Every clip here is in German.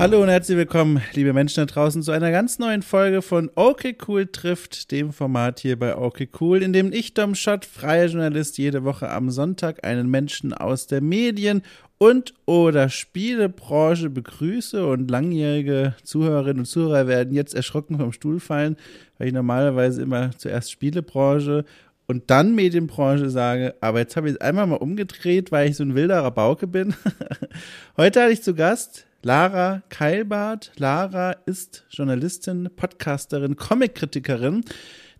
Hallo und herzlich willkommen, liebe Menschen da draußen, zu einer ganz neuen Folge von Okay Cool trifft, dem Format hier bei Okay Cool, in dem ich, Dom Schott, freier Journalist, jede Woche am Sonntag einen Menschen aus der Medien- und oder Spielebranche begrüße und langjährige Zuhörerinnen und Zuhörer werden jetzt erschrocken vom Stuhl fallen, weil ich normalerweise immer zuerst Spielebranche und dann Medienbranche sage, aber jetzt habe ich es einmal mal umgedreht, weil ich so ein wilder Rabauke bin. Heute hatte ich zu Gast Lara Keilbart. Lara ist Journalistin, Podcasterin, Comic-Kritikerin,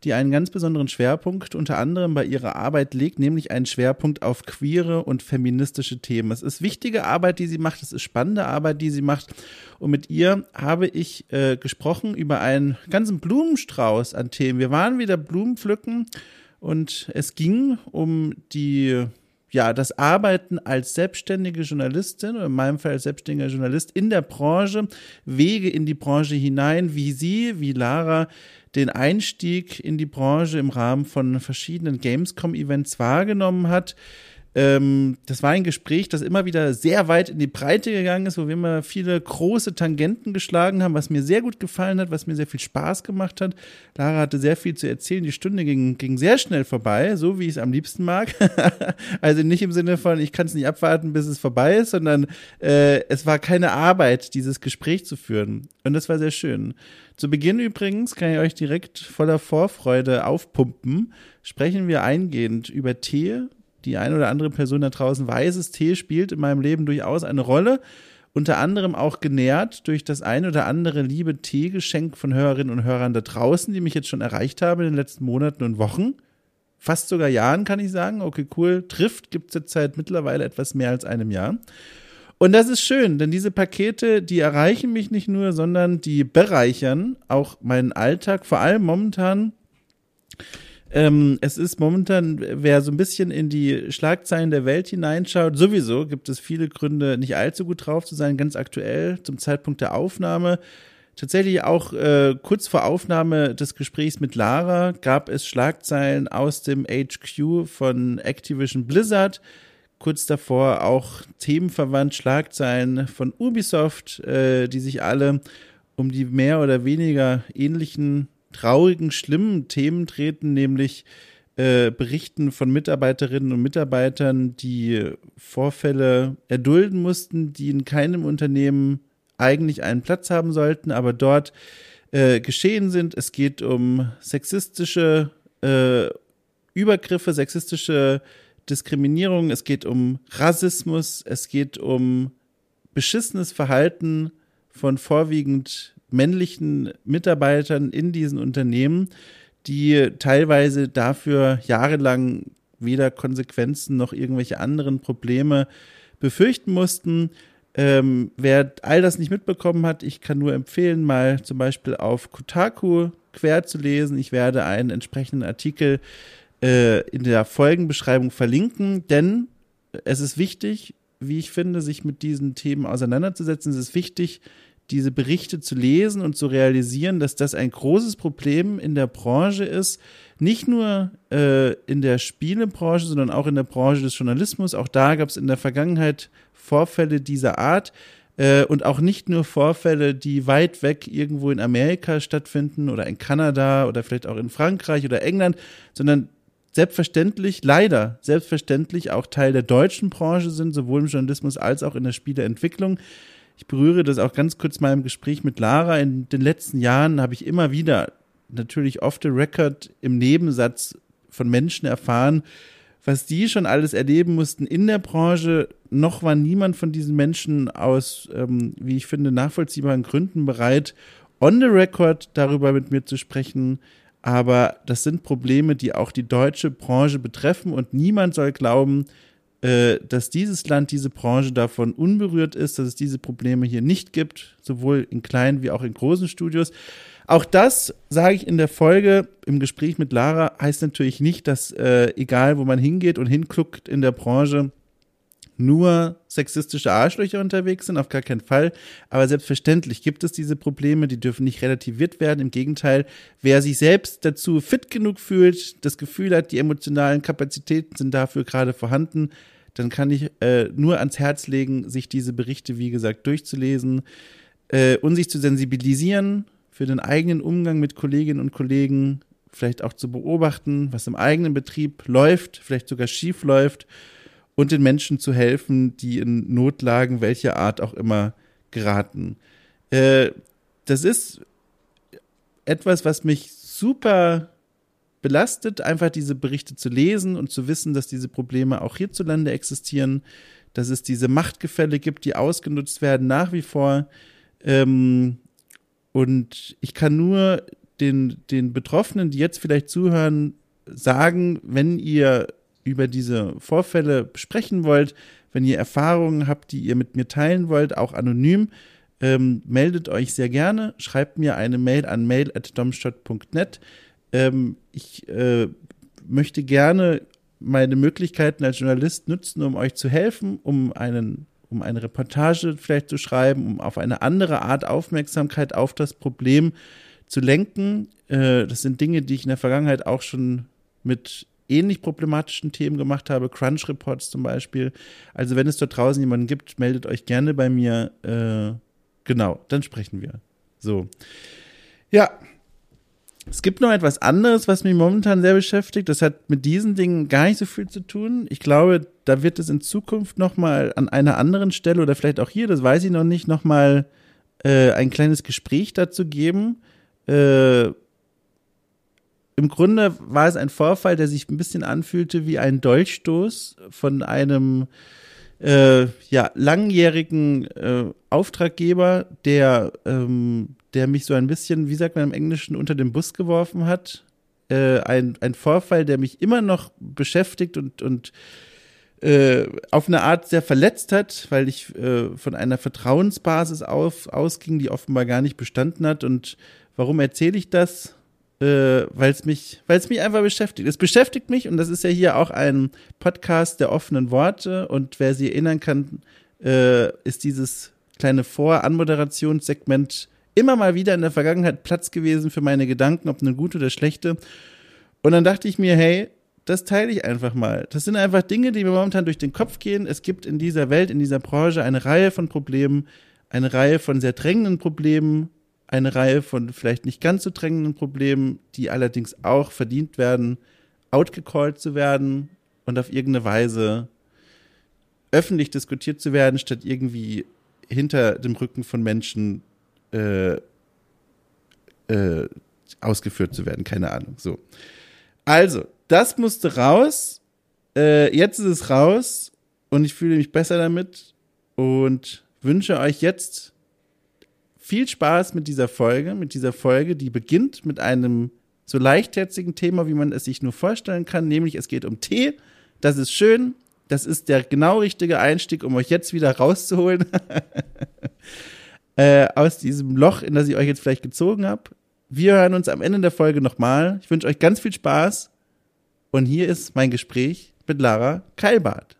die einen ganz besonderen Schwerpunkt unter anderem bei ihrer Arbeit legt, nämlich einen Schwerpunkt auf queere und feministische Themen. Es ist wichtige Arbeit, die sie macht, es ist spannende Arbeit, die sie macht. Und mit ihr habe ich äh, gesprochen über einen ganzen Blumenstrauß an Themen. Wir waren wieder Blumen pflücken und es ging um die ja, das Arbeiten als selbstständige Journalistin, in meinem Fall als selbstständiger Journalist in der Branche, Wege in die Branche hinein, wie sie, wie Lara den Einstieg in die Branche im Rahmen von verschiedenen Gamescom-Events wahrgenommen hat, ähm, das war ein Gespräch, das immer wieder sehr weit in die Breite gegangen ist, wo wir immer viele große Tangenten geschlagen haben, was mir sehr gut gefallen hat, was mir sehr viel Spaß gemacht hat. Lara hatte sehr viel zu erzählen. Die Stunde ging, ging sehr schnell vorbei, so wie ich es am liebsten mag. also nicht im Sinne von, ich kann es nicht abwarten, bis es vorbei ist, sondern äh, es war keine Arbeit, dieses Gespräch zu führen. Und das war sehr schön. Zu Beginn übrigens kann ich euch direkt voller Vorfreude aufpumpen. Sprechen wir eingehend über Tee, die eine oder andere Person da draußen weiß es, Tee spielt in meinem Leben durchaus eine Rolle. Unter anderem auch genährt durch das ein oder andere liebe Teegeschenk von Hörerinnen und Hörern da draußen, die mich jetzt schon erreicht haben in den letzten Monaten und Wochen. Fast sogar Jahren kann ich sagen. Okay, cool. Trifft gibt es jetzt seit mittlerweile etwas mehr als einem Jahr. Und das ist schön, denn diese Pakete, die erreichen mich nicht nur, sondern die bereichern auch meinen Alltag, vor allem momentan ähm, es ist momentan, wer so ein bisschen in die Schlagzeilen der Welt hineinschaut, sowieso gibt es viele Gründe, nicht allzu gut drauf zu sein, ganz aktuell zum Zeitpunkt der Aufnahme. Tatsächlich auch äh, kurz vor Aufnahme des Gesprächs mit Lara gab es Schlagzeilen aus dem HQ von Activision Blizzard. Kurz davor auch themenverwandt Schlagzeilen von Ubisoft, äh, die sich alle um die mehr oder weniger ähnlichen traurigen, schlimmen Themen treten, nämlich äh, Berichten von Mitarbeiterinnen und Mitarbeitern, die Vorfälle erdulden mussten, die in keinem Unternehmen eigentlich einen Platz haben sollten, aber dort äh, geschehen sind. Es geht um sexistische äh, Übergriffe, sexistische Diskriminierung, es geht um Rassismus, es geht um beschissenes Verhalten von vorwiegend männlichen Mitarbeitern in diesen Unternehmen, die teilweise dafür jahrelang weder Konsequenzen noch irgendwelche anderen Probleme befürchten mussten. Ähm, wer all das nicht mitbekommen hat, ich kann nur empfehlen, mal zum Beispiel auf Kotaku quer zu lesen. Ich werde einen entsprechenden Artikel äh, in der Folgenbeschreibung verlinken, denn es ist wichtig, wie ich finde, sich mit diesen Themen auseinanderzusetzen. Es ist wichtig, diese Berichte zu lesen und zu realisieren, dass das ein großes Problem in der Branche ist. Nicht nur äh, in der Spielebranche, sondern auch in der Branche des Journalismus. Auch da gab es in der Vergangenheit Vorfälle dieser Art. Äh, und auch nicht nur Vorfälle, die weit weg irgendwo in Amerika stattfinden oder in Kanada oder vielleicht auch in Frankreich oder England, sondern selbstverständlich, leider selbstverständlich auch Teil der deutschen Branche sind, sowohl im Journalismus als auch in der Spieleentwicklung. Ich berühre das auch ganz kurz mal im Gespräch mit Lara. In den letzten Jahren habe ich immer wieder, natürlich off the record, im Nebensatz von Menschen erfahren, was die schon alles erleben mussten in der Branche. Noch war niemand von diesen Menschen aus, ähm, wie ich finde, nachvollziehbaren Gründen bereit, on the record darüber mit mir zu sprechen. Aber das sind Probleme, die auch die deutsche Branche betreffen und niemand soll glauben, dass dieses Land, diese Branche davon unberührt ist, dass es diese Probleme hier nicht gibt, sowohl in kleinen wie auch in großen Studios. Auch das sage ich in der Folge im Gespräch mit Lara, heißt natürlich nicht, dass äh, egal wo man hingeht und hinguckt in der Branche, nur sexistische Arschlöcher unterwegs sind, auf gar keinen Fall. Aber selbstverständlich gibt es diese Probleme, die dürfen nicht relativiert werden. Im Gegenteil, wer sich selbst dazu fit genug fühlt, das Gefühl hat, die emotionalen Kapazitäten sind dafür gerade vorhanden, dann kann ich äh, nur ans Herz legen, sich diese Berichte, wie gesagt, durchzulesen. äh, und sich zu sensibilisieren für den eigenen Umgang mit Kolleginnen und Kollegen, vielleicht auch zu beobachten, was im eigenen Betrieb läuft, vielleicht sogar schief läuft und den Menschen zu helfen, die in Notlagen welcher Art auch immer geraten. Äh, das ist etwas, was mich super belastet, einfach diese Berichte zu lesen und zu wissen, dass diese Probleme auch hierzulande existieren, dass es diese Machtgefälle gibt, die ausgenutzt werden nach wie vor. Ähm, und ich kann nur den, den Betroffenen, die jetzt vielleicht zuhören, sagen, wenn ihr über diese Vorfälle sprechen wollt, wenn ihr Erfahrungen habt, die ihr mit mir teilen wollt, auch anonym, ähm, meldet euch sehr gerne, schreibt mir eine Mail an mail.domstadt.net. Ähm, ich äh, möchte gerne meine Möglichkeiten als Journalist nutzen, um euch zu helfen, um einen um eine Reportage vielleicht zu schreiben, um auf eine andere Art Aufmerksamkeit auf das Problem zu lenken. Äh, das sind Dinge, die ich in der Vergangenheit auch schon mit ähnlich problematischen Themen gemacht habe, Crunch Reports zum Beispiel. Also wenn es dort draußen jemanden gibt, meldet euch gerne bei mir. Äh, genau, dann sprechen wir. So. Ja, es gibt noch etwas anderes, was mich momentan sehr beschäftigt. Das hat mit diesen Dingen gar nicht so viel zu tun. Ich glaube, da wird es in Zukunft noch mal an einer anderen Stelle oder vielleicht auch hier, das weiß ich noch nicht, noch mal äh, ein kleines Gespräch dazu geben. Äh, Im Grunde war es ein Vorfall, der sich ein bisschen anfühlte wie ein Dolchstoß von einem äh, ja, langjährigen äh, Auftraggeber, der ähm, der mich so ein bisschen, wie sagt man im Englischen, unter den Bus geworfen hat. Äh, ein, ein Vorfall, der mich immer noch beschäftigt und, und äh, auf eine Art sehr verletzt hat, weil ich äh, von einer Vertrauensbasis auf, ausging, die offenbar gar nicht bestanden hat. Und warum erzähle ich das? Äh, weil es mich, weil es mich einfach beschäftigt. Es beschäftigt mich und das ist ja hier auch ein Podcast der offenen Worte. Und wer sie erinnern kann, äh, ist dieses kleine Vor-Anmoderationssegment immer mal wieder in der Vergangenheit Platz gewesen für meine Gedanken, ob eine gute oder schlechte. Und dann dachte ich mir, hey, das teile ich einfach mal. Das sind einfach Dinge, die mir momentan durch den Kopf gehen. Es gibt in dieser Welt, in dieser Branche eine Reihe von Problemen, eine Reihe von sehr drängenden Problemen, eine Reihe von vielleicht nicht ganz so drängenden Problemen, die allerdings auch verdient werden, outgecallt zu werden und auf irgendeine Weise öffentlich diskutiert zu werden, statt irgendwie hinter dem Rücken von Menschen äh, äh, ausgeführt zu werden. Keine Ahnung. So. Also, das musste raus. Äh, jetzt ist es raus und ich fühle mich besser damit und wünsche euch jetzt viel Spaß mit dieser Folge, mit dieser Folge, die beginnt mit einem so leichtherzigen Thema, wie man es sich nur vorstellen kann, nämlich es geht um Tee. Das ist schön. Das ist der genau richtige Einstieg, um euch jetzt wieder rauszuholen. äh, aus diesem Loch, in das ich euch jetzt vielleicht gezogen habe. Wir hören uns am Ende der Folge nochmal. Ich wünsche euch ganz viel Spaß. Und hier ist mein Gespräch mit Lara Keilbart.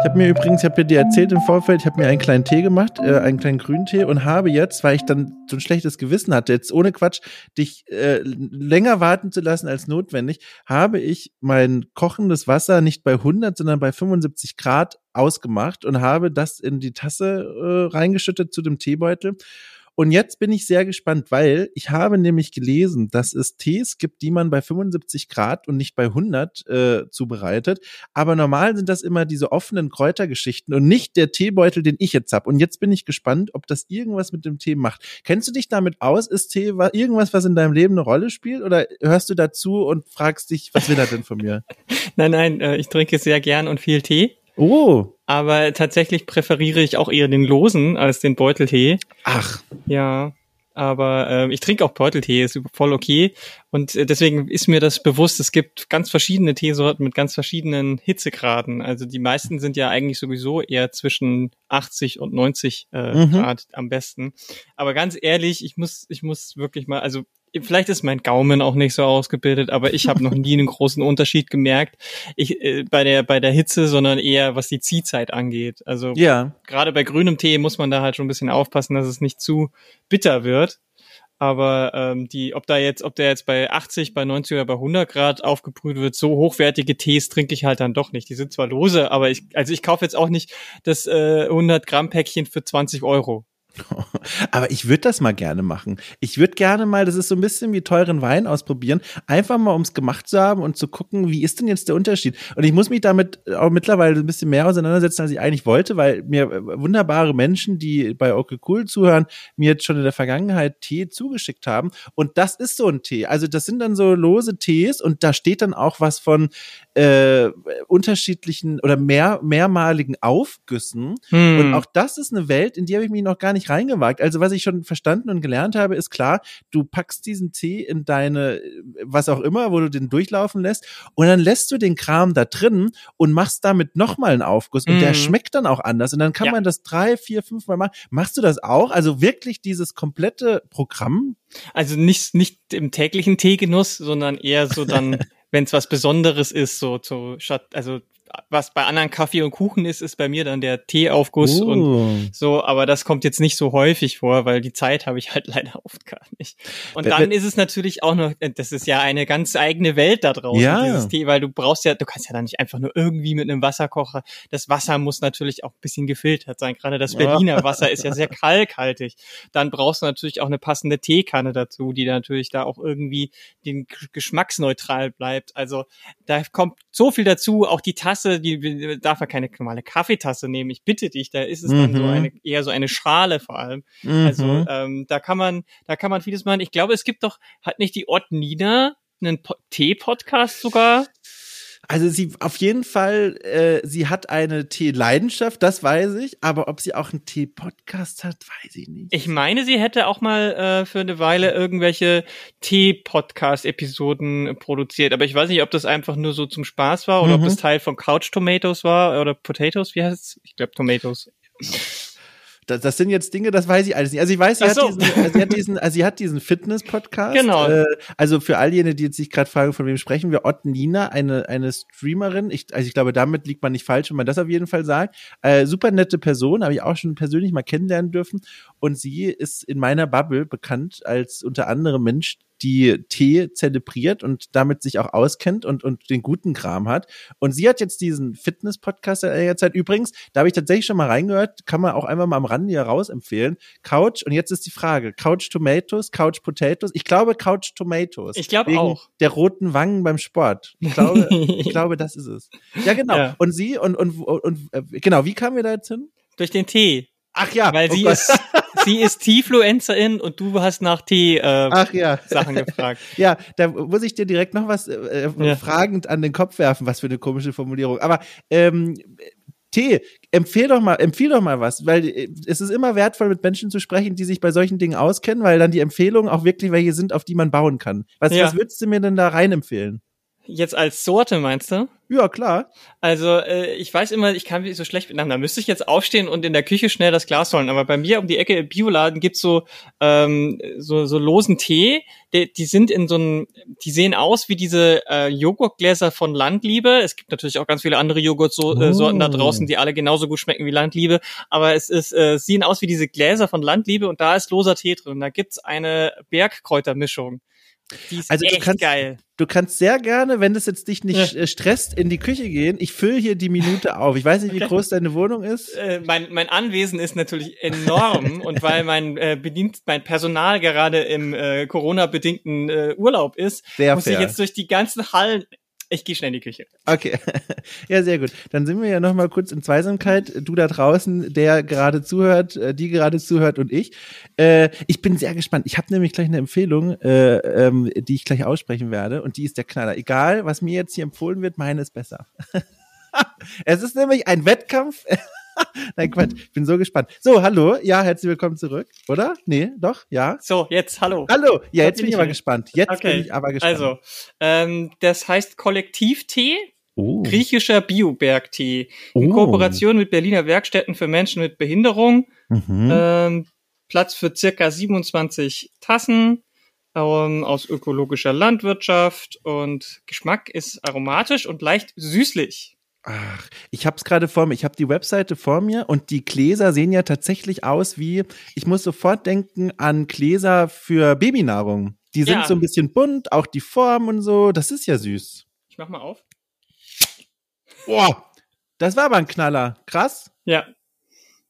Ich habe mir übrigens, ich habe dir erzählt im Vorfeld, ich habe mir einen kleinen Tee gemacht, äh, einen kleinen Grüntee und habe jetzt, weil ich dann so ein schlechtes Gewissen hatte, jetzt ohne Quatsch, dich äh, länger warten zu lassen als notwendig, habe ich mein kochendes Wasser nicht bei 100, sondern bei 75 Grad ausgemacht und habe das in die Tasse äh, reingeschüttet zu dem Teebeutel und jetzt bin ich sehr gespannt, weil ich habe nämlich gelesen, dass es Tees gibt, die man bei 75 Grad und nicht bei 100 äh, zubereitet. Aber normal sind das immer diese offenen Kräutergeschichten und nicht der Teebeutel, den ich jetzt habe. Und jetzt bin ich gespannt, ob das irgendwas mit dem Tee macht. Kennst du dich damit aus? Ist Tee irgendwas, was in deinem Leben eine Rolle spielt? Oder hörst du dazu und fragst dich, was will er denn von mir? nein, nein, äh, ich trinke sehr gern und viel Tee. Oh. Aber tatsächlich präferiere ich auch eher den losen als den Beuteltee. Ach. Ja. Aber äh, ich trinke auch Beuteltee, ist voll okay. Und äh, deswegen ist mir das bewusst, es gibt ganz verschiedene Teesorten mit ganz verschiedenen Hitzegraden. Also die meisten sind ja eigentlich sowieso eher zwischen 80 und 90 äh, mhm. Grad am besten. Aber ganz ehrlich, ich muss, ich muss wirklich mal, also vielleicht ist mein Gaumen auch nicht so ausgebildet, aber ich habe noch nie einen großen Unterschied gemerkt. Ich äh, bei der bei der Hitze, sondern eher was die Ziehzeit angeht. Also ja. gerade bei grünem Tee muss man da halt schon ein bisschen aufpassen, dass es nicht zu bitter wird. Aber ähm, die, ob da jetzt, ob der jetzt bei 80, bei 90 oder bei 100 Grad aufgebrüht wird, so hochwertige Tees trinke ich halt dann doch nicht. Die sind zwar lose, aber ich, also ich kaufe jetzt auch nicht das äh, 100 Gramm Päckchen für 20 Euro. Aber ich würde das mal gerne machen. Ich würde gerne mal, das ist so ein bisschen wie teuren Wein ausprobieren, einfach mal ums gemacht zu haben und zu gucken, wie ist denn jetzt der Unterschied? Und ich muss mich damit auch mittlerweile ein bisschen mehr auseinandersetzen, als ich eigentlich wollte, weil mir wunderbare Menschen, die bei Okay Cool zuhören, mir jetzt schon in der Vergangenheit Tee zugeschickt haben. Und das ist so ein Tee. Also das sind dann so lose Tees und da steht dann auch was von äh, unterschiedlichen oder mehr, mehrmaligen Aufgüssen. Hm. Und auch das ist eine Welt, in die habe ich mich noch gar nicht reingewagt. Also was ich schon verstanden und gelernt habe, ist klar, du packst diesen Tee in deine, was auch immer, wo du den durchlaufen lässt und dann lässt du den Kram da drin und machst damit nochmal einen Aufguss und der mhm. schmeckt dann auch anders und dann kann ja. man das drei, vier, fünf Mal machen. Machst du das auch? Also wirklich dieses komplette Programm? Also nicht, nicht im täglichen Teegenuss, sondern eher so dann wenn es was Besonderes ist, so, so statt, also was bei anderen Kaffee und Kuchen ist, ist bei mir dann der Teeaufguss uh. und so, aber das kommt jetzt nicht so häufig vor, weil die Zeit habe ich halt leider oft gar nicht. Und dann ist es natürlich auch noch, äh, das ist ja eine ganz eigene Welt da draußen, ja. dieses Tee, weil du brauchst ja, du kannst ja da nicht einfach nur irgendwie mit einem Wasserkocher, das Wasser muss natürlich auch ein bisschen gefiltert sein, gerade das Berliner Wasser ist ja sehr kalkhaltig. Dann brauchst du natürlich auch eine passende Teekanne dazu, die natürlich da auch irgendwie den geschmacksneutral bleibt. Also da kommt so viel dazu, auch die Tasse Tasse, die darf er keine normale Kaffeetasse nehmen. Ich bitte dich, da ist es mhm. dann so mhm. eine, eher so eine Schale vor allem. Mhm. Also ähm, da kann man, da kann man vieles machen. Ich glaube, es gibt doch, hat nicht die Ort Nina einen Tee-Podcast sogar? Also sie auf jeden Fall, äh, sie hat eine Tee-Leidenschaft, das weiß ich, aber ob sie auch einen Tee-Podcast hat, weiß ich nicht. Ich meine, sie hätte auch mal äh, für eine Weile irgendwelche Tee-Podcast-Episoden produziert, aber ich weiß nicht, ob das einfach nur so zum Spaß war oder mhm. ob das Teil von Couch Tomatoes war oder Potatoes, wie heißt es? Ich glaube Tomatoes das, das sind jetzt Dinge, das weiß ich alles nicht. Also ich weiß, sie, so. hat, diesen, also sie hat diesen, also sie hat diesen Fitness-Podcast. Genau. Äh, also für all jene, die jetzt sich gerade fragen, von wem sprechen wir, Ott Nina, eine, eine Streamerin. Ich, also ich glaube, damit liegt man nicht falsch, wenn man das auf jeden Fall sagt. Äh, super nette Person, habe ich auch schon persönlich mal kennenlernen dürfen. Und sie ist in meiner Bubble bekannt als unter anderem Mensch, die Tee zelebriert und damit sich auch auskennt und, und den guten Kram hat. Und sie hat jetzt diesen Fitness-Podcast in einiger Zeit. Übrigens, da habe ich tatsächlich schon mal reingehört, kann man auch einfach mal am Rande hier raus empfehlen. Couch, und jetzt ist die Frage, Couch Tomatoes, Couch Potatoes? Ich glaube Couch Tomatoes. Ich glaube auch. Der roten Wangen beim Sport. Ich glaube, ich glaube, das ist es. Ja, genau. Ja. Und sie, und, und, und, und, äh, genau, wie kamen wir da jetzt hin? Durch den Tee. Ach ja. Weil oh sie ist, sie ist T-Fluencerin und du hast nach Tee äh, ja. Sachen gefragt. ja, da muss ich dir direkt noch was äh, ja. fragend an den Kopf werfen, was für eine komische Formulierung. Aber ähm, Tee, empfehl doch mal, empfehl doch mal was, weil äh, es ist immer wertvoll, mit Menschen zu sprechen, die sich bei solchen Dingen auskennen, weil dann die Empfehlungen auch wirklich welche sind, auf die man bauen kann. Was, ja. was würdest du mir denn da rein empfehlen? Jetzt als Sorte meinst du? Ja, klar. Also äh, ich weiß immer, ich kann mich so schlecht miteinander. Da müsste ich jetzt aufstehen und in der Küche schnell das Glas holen. Aber bei mir um die Ecke im Bioladen gibt's so, ähm, so so losen Tee. Die, die sind in so einem, die sehen aus wie diese äh, Joghurtgläser von Landliebe. Es gibt natürlich auch ganz viele andere Joghurtsorten oh. da draußen, die alle genauso gut schmecken wie Landliebe. Aber es ist, äh, sehen aus wie diese Gläser von Landliebe und da ist loser Tee drin. Da gibt's eine Bergkräutermischung. Die ist also du kannst, geil. Du kannst sehr gerne, wenn das jetzt dich nicht ja. Äh, stresst, in die Küche gehen. Ich fülle hier die Minute auf. Ich weiß nicht, wie okay. groß deine Wohnung ist. Äh, mein, mein Anwesen ist natürlich enorm und weil mein äh, bedient mein Personal gerade im äh, Corona-bedingten äh, Urlaub ist, sehr muss fair. ich jetzt durch die ganzen Hallen ich gehe schnell in die Küche. Okay. Ja, sehr gut. Dann sind wir ja noch mal kurz in Zweisamkeit. Du da draußen, der gerade zuhört, äh, die gerade zuhört und ich. Äh, ich bin sehr gespannt. Ich habe nämlich gleich eine Empfehlung, äh, ähm, die ich gleich aussprechen werde. Und die ist der Knaller. Egal, was mir jetzt hier empfohlen wird, meine ist besser. es ist nämlich ein Wettkampf. Nein, Quatsch. Ich bin so gespannt. So, hallo. Ja, herzlich willkommen zurück. Oder? Nee, doch? Ja. So, jetzt hallo. Hallo. Ja, jetzt bin ich aber gespannt. Jetzt okay. bin ich aber gespannt. Also, ähm, das heißt Kollektivtee. Oh. Griechischer Biobergtee. In oh. Kooperation mit Berliner Werkstätten für Menschen mit Behinderung. Mhm. Ähm, Platz für circa 27 Tassen ähm, aus ökologischer Landwirtschaft und Geschmack ist aromatisch und leicht süßlich. Ach, ich habe es gerade vor mir. Ich habe die Webseite vor mir und die Gläser sehen ja tatsächlich aus wie, ich muss sofort denken an Gläser für Babynahrung. Die sind Ja. so ein bisschen bunt, auch die Form und so. Das ist ja süß. Ich mach mal auf. Boah, das war aber ein Knaller. Krass. Ja.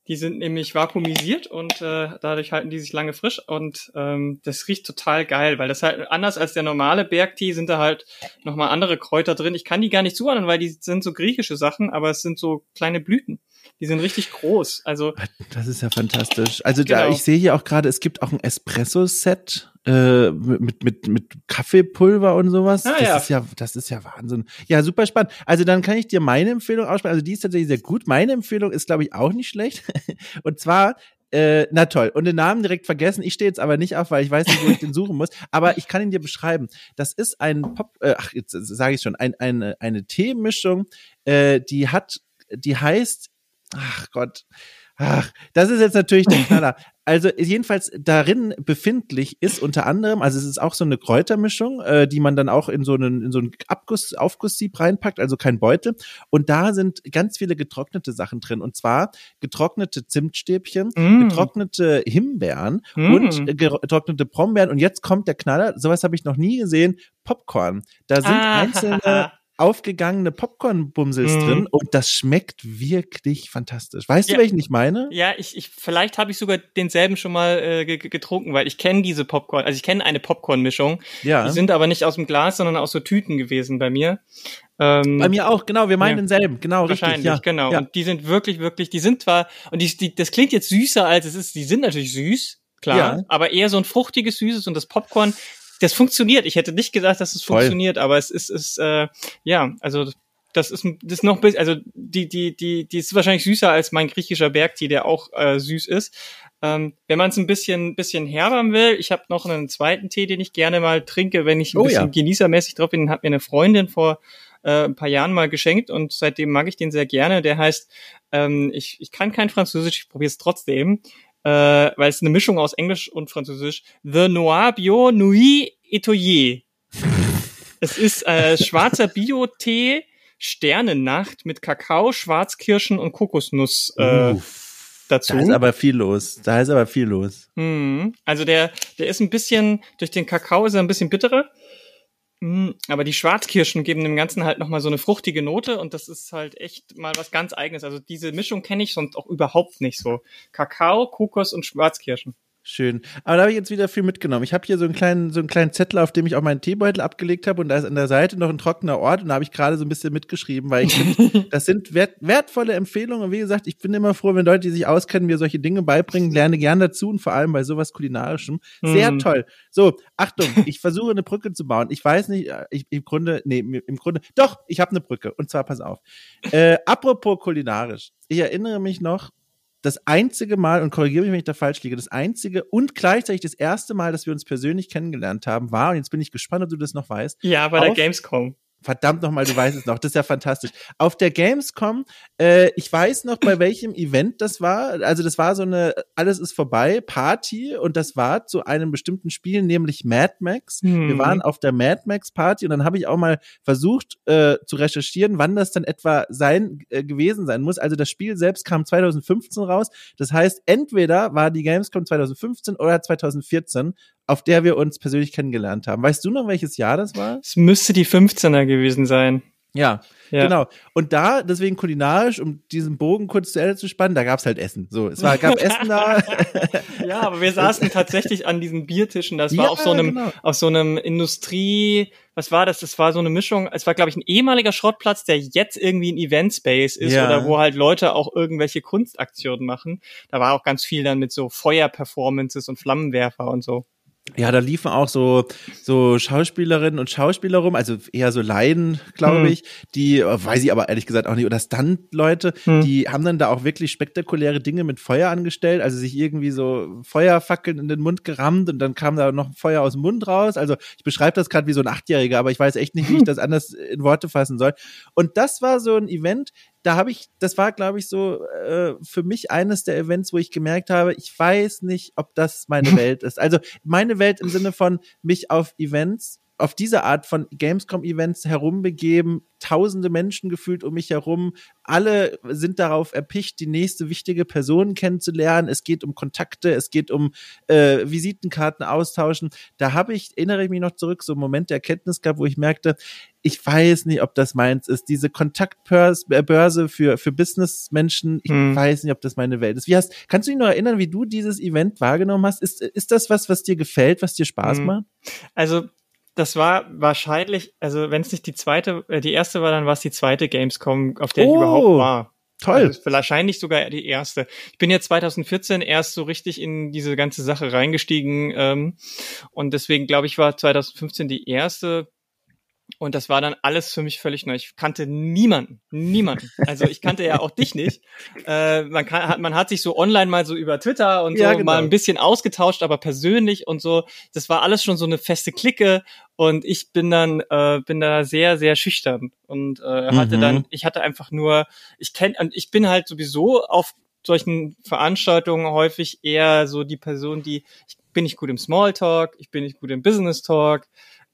Die sind nämlich vakuumisiert und äh, dadurch halten die sich lange frisch und ähm, das riecht total geil, weil das halt anders als der normale Bergtee sind da halt nochmal andere Kräuter drin. Ich kann die gar nicht zuordnen, weil die sind so griechische Sachen, aber es sind so kleine Blüten. Die sind richtig groß. Also Das ist ja fantastisch. Also da, Genau. ich sehe hier auch gerade, es gibt auch ein Espresso-Set äh, mit, mit, mit Kaffeepulver und sowas. Ah, das ja. ist ja, das ist ja Wahnsinn. Ja, super spannend. Also dann kann ich dir meine Empfehlung aussprechen. Also die ist tatsächlich sehr gut. Meine Empfehlung ist, glaube ich, auch nicht schlecht. Und zwar äh, na toll. Und den Namen direkt vergessen. Ich stehe jetzt aber nicht auf, weil ich weiß nicht, wo ich den suchen muss. Aber ich kann ihn dir beschreiben. Das ist ein Pop, äh, ach, jetzt sage ich schon, ein, eine, eine Teemischung, äh, die hat, die heißt, ach Gott, ach, das ist jetzt natürlich der Knaller. Also jedenfalls darin befindlich ist unter anderem, also es ist auch so eine Kräutermischung, äh, die man dann auch in so einen in so einen Abguss Aufgusssieb reinpackt, also kein Beutel. Und da sind ganz viele getrocknete Sachen drin. Und zwar getrocknete Zimtstäbchen, Mm. getrocknete Himbeeren Mm. und getrocknete Brombeeren. Und jetzt kommt der Knaller, sowas habe ich noch nie gesehen, Popcorn. Da sind Ah. einzelne aufgegangene Popcorn-Bumsels Mm. drin und das schmeckt wirklich fantastisch. Weißt Ja. du, welchen ich meine? Ja, ich, ich vielleicht habe ich sogar denselben schon mal äh, ge- ge- getrunken, weil ich kenne diese Popcorn, also ich kenne eine Popcorn-Mischung. Ja. Die sind aber nicht aus dem Glas, sondern aus so Tüten gewesen bei mir. Ähm, Bei mir auch, genau, wir meinen Ja. denselben, genau, richtig. Wahrscheinlich, Ja. genau. Ja. Und die sind wirklich, wirklich, die sind zwar, und die, die, das klingt jetzt süßer als es ist, die sind natürlich süß, klar, Ja. aber eher so ein fruchtiges Süßes und das Popcorn, das funktioniert. Ich hätte nicht gedacht, dass es Voll. funktioniert, aber es ist, ist äh, ja, also das ist, das ist noch ein bisschen, also die, die, die, die ist wahrscheinlich süßer als mein griechischer Bergtee, der auch äh, süß ist. Ähm, wenn man es ein bisschen, bisschen herbern will, ich habe noch einen zweiten Tee, den ich gerne mal trinke, wenn ich ein Oh bisschen ja. genießermäßig drauf bin, den hat mir eine Freundin vor äh, ein paar Jahren mal geschenkt und seitdem mag ich den sehr gerne. Der heißt, ähm, ich, ich kann kein Französisch, ich probiere es trotzdem, äh, weil es eine Mischung aus Englisch und Französisch. The Noir Bio Nuit Etoyer. es ist äh, schwarzer Bio-Tee, Sternennacht mit Kakao, Schwarzkirschen und Kokosnuss äh, Uff, dazu. Da ist aber viel los. Da ist aber viel los. Mhm. Also der, der ist ein bisschen, durch den Kakao ist er ein bisschen bitterer. Mhm. Aber die Schwarzkirschen geben dem Ganzen halt nochmal so eine fruchtige Note und das ist halt echt mal was ganz eigenes. Also diese Mischung kenne ich sonst auch überhaupt nicht so. Kakao, Kokos und Schwarzkirschen. Schön. Aber da habe ich jetzt wieder viel mitgenommen. Ich habe hier so einen kleinen, so einen kleinen Zettel, auf dem ich auch meinen Teebeutel abgelegt habe und da ist an der Seite noch ein trockener Ort und da habe ich gerade so ein bisschen mitgeschrieben, weil ich finde, das sind wert, wertvolle Empfehlungen. Und wie gesagt, ich bin immer froh, wenn Leute, die sich auskennen, mir solche Dinge beibringen, lerne gern dazu und vor allem bei sowas Kulinarischem. Sehr Mhm. toll. So, Achtung, ich versuche eine Brücke zu bauen. Ich weiß nicht, äh, ich, im Grunde, nee, im Grunde, doch, ich habe eine Brücke. Und zwar, pass auf. Äh, apropos kulinarisch. Ich erinnere mich noch, das einzige Mal, und korrigiere mich, wenn ich da falsch liege, das einzige und gleichzeitig das erste Mal, dass wir uns persönlich kennengelernt haben, war, und jetzt bin ich gespannt, ob du das noch weißt, Ja, bei der Gamescom. Verdammt nochmal, du weißt es noch. Das ist ja fantastisch. Auf der Gamescom, äh, ich weiß noch, bei welchem Event das war. Also das war so eine Alles ist vorbei Party und das war zu einem bestimmten Spiel, nämlich Mad Max. Wir Hm. waren auf der Mad Max Party und dann habe ich auch mal versucht äh, zu recherchieren, wann das dann etwa sein äh, gewesen sein muss. Also das Spiel selbst kam 2015 raus. Das heißt, entweder war die Gamescom 2015 oder 2014, auf der wir uns persönlich kennengelernt haben. Weißt du noch, welches Jahr das war? Es müsste die 15er gewesen sein. Ja, Ja. genau. Und da, deswegen kulinarisch, um diesen Bogen kurz zu Ende zu spannen, da gab's halt Essen. So, es war, gab Essen da. Ja, aber wir saßen tatsächlich an diesen Biertischen. Das war Ja, auf so einem, genau. auf so einem Industrie, was war das? Das war so eine Mischung. Es war, glaube ich, ein ehemaliger Schrottplatz, der jetzt irgendwie ein Event-Space ist Ja. oder wo halt Leute auch irgendwelche Kunstaktionen machen. Da war auch ganz viel dann mit so Feuerperformances und Flammenwerfer und so. Ja, da liefen auch so, so Schauspielerinnen und Schauspieler rum, also eher so Laien, glaube Hm. ich, die, weiß ich aber ehrlich gesagt auch nicht, oder Stunt-Leute, Hm. die haben dann da auch wirklich spektakuläre Dinge mit Feuer angestellt, also sich irgendwie so Feuerfackeln in den Mund gerammt und dann kam da noch Feuer aus dem Mund raus. Also ich beschreibe das gerade wie so ein Achtjähriger, aber ich weiß echt nicht, wie ich das anders in Worte fassen soll. Und das war so ein Event, da habe ich, das war, glaube ich, so äh, für mich eines der Events, wo ich gemerkt habe, ich weiß nicht, ob das meine Welt ist. Also meine Welt im Sinne von mich auf Events auf diese Art von Gamescom-Events herumbegeben, tausende Menschen gefühlt um mich herum. Alle sind darauf erpicht, die nächste wichtige Person kennenzulernen. Es geht um Kontakte, es geht um äh, Visitenkarten austauschen. Da habe ich, erinnere ich mich noch zurück, so einen Moment der Erkenntnis gehabt, wo ich merkte, ich weiß nicht, ob das meins ist. Diese Kontaktbörse für, für Businessmenschen, ich hm. weiß nicht, ob das meine Welt ist. Wie hast, kannst du dich noch erinnern, wie du dieses Event wahrgenommen hast? Ist, ist das was, was dir gefällt, was dir Spaß hm. macht? Also, das war wahrscheinlich, also wenn es nicht die zweite, äh, die erste war, dann war es die zweite Gamescom, auf der oh, ich überhaupt war. Toll. Also wahrscheinlich sogar die erste. Ich bin ja 2014 erst so richtig in diese ganze Sache reingestiegen ähm, und deswegen glaube ich war 2015 die erste und das war dann alles für mich völlig neu. Ich kannte niemanden, niemanden. Also ich kannte ja auch dich nicht. Äh, man, kann, hat, man hat sich so online mal so über Twitter und so ja, genau. mal ein bisschen ausgetauscht, aber persönlich und so. Das war alles schon so eine feste Clique. Und ich bin dann, äh, bin da sehr, sehr schüchtern und äh, hatte mhm. dann, ich hatte einfach nur, ich kenne, und ich bin halt sowieso auf solchen Veranstaltungen häufig eher so die Person, die, ich bin nicht gut im Smalltalk, ich bin nicht gut im Business Talk,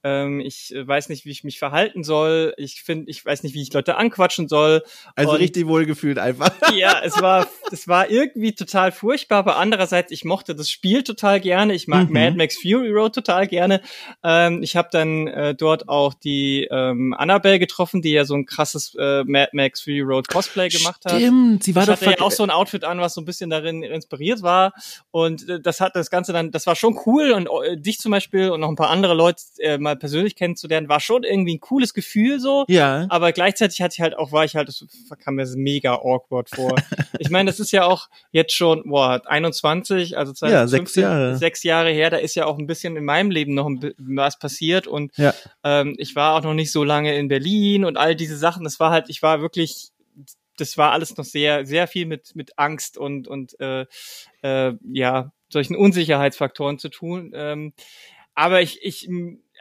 ähm, ich äh, weiß nicht, wie ich mich verhalten soll. Ich finde, ich weiß nicht, wie ich Leute anquatschen soll. Also und, richtig wohlgefühlt einfach. Ja, es war, es war irgendwie total furchtbar, aber andererseits, ich mochte das Spiel total gerne. Ich mag mhm. Mad Max Fury Road total gerne. Ähm, ich habe dann äh, dort auch die ähm, Annabelle getroffen, die ja so ein krasses äh, Mad Max Fury Road Cosplay gemacht Stimmt, hat. Stimmt, sie war ich doch hatte ja auch so ein Outfit an, was so ein bisschen darin inspiriert war. Und äh, das hat das Ganze dann, das war schon cool. Und äh, dich zum Beispiel und noch ein paar andere Leute äh, mal persönlich kennenzulernen, war schon irgendwie ein cooles Gefühl so. Ja. Aber gleichzeitig hatte ich halt auch, war ich halt, das kam mir mega awkward vor. ich meine, das ist ja auch jetzt schon, boah, 21, also 2015, ja, sechs Jahre. sechs Jahre her, da ist ja auch ein bisschen in meinem Leben noch ein, was passiert und ja. ähm, ich war auch noch nicht so lange in Berlin und all diese Sachen. Das war halt, ich war wirklich das war alles noch sehr, sehr viel mit, mit Angst und, und äh, äh, ja, solchen Unsicherheitsfaktoren zu tun. Ähm, aber ich, ich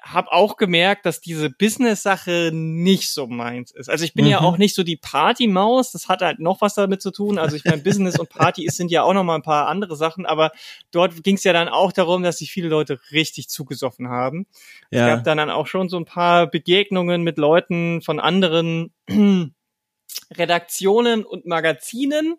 habe auch gemerkt, dass diese Business-Sache nicht so meins ist. Also ich bin mhm. ja auch nicht so die Party-Maus, das hat halt noch was damit zu tun. Also ich meine, Business und Party sind ja auch noch mal ein paar andere Sachen, aber dort ging es ja dann auch darum, dass sich viele Leute richtig zugesoffen haben. Ja. Es gab dann auch schon so ein paar Begegnungen mit Leuten von anderen Redaktionen und Magazinen,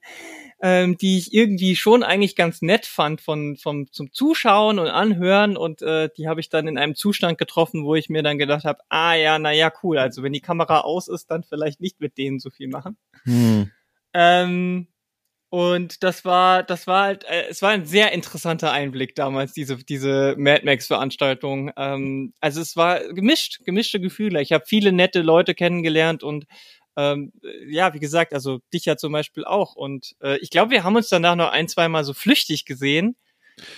ähm, die ich irgendwie schon eigentlich ganz nett fand von vom zum Zuschauen und Anhören und äh, die habe ich dann in einem Zustand getroffen, wo ich mir dann gedacht habe, ah ja, na ja, cool. Also wenn die Kamera aus ist, dann vielleicht nicht mit denen so viel machen. Hm. Ähm, und das war, das war halt, äh, es war ein sehr interessanter Einblick damals, diese, diese Mad Max-Veranstaltung. Ähm, also es war gemischt, gemischte Gefühle. Ich habe viele nette Leute kennengelernt und ähm, ja, wie gesagt, also dich ja zum Beispiel auch. Und äh, ich glaube, wir haben uns danach noch ein, zwei Mal so flüchtig gesehen.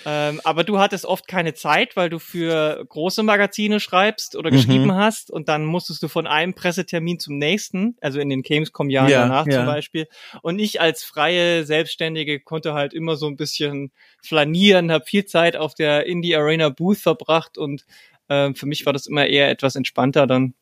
Ähm, aber du hattest oft keine Zeit, weil du für große Magazine schreibst oder mhm. geschrieben hast und dann musstest du von einem Pressetermin zum nächsten, also in den Gamescom-Jahren ja, danach ja. zum Beispiel. Und ich als freie Selbstständige konnte halt immer so ein bisschen flanieren, habe viel Zeit auf der Indie Arena Booth verbracht und äh, für mich war das immer eher etwas entspannter dann.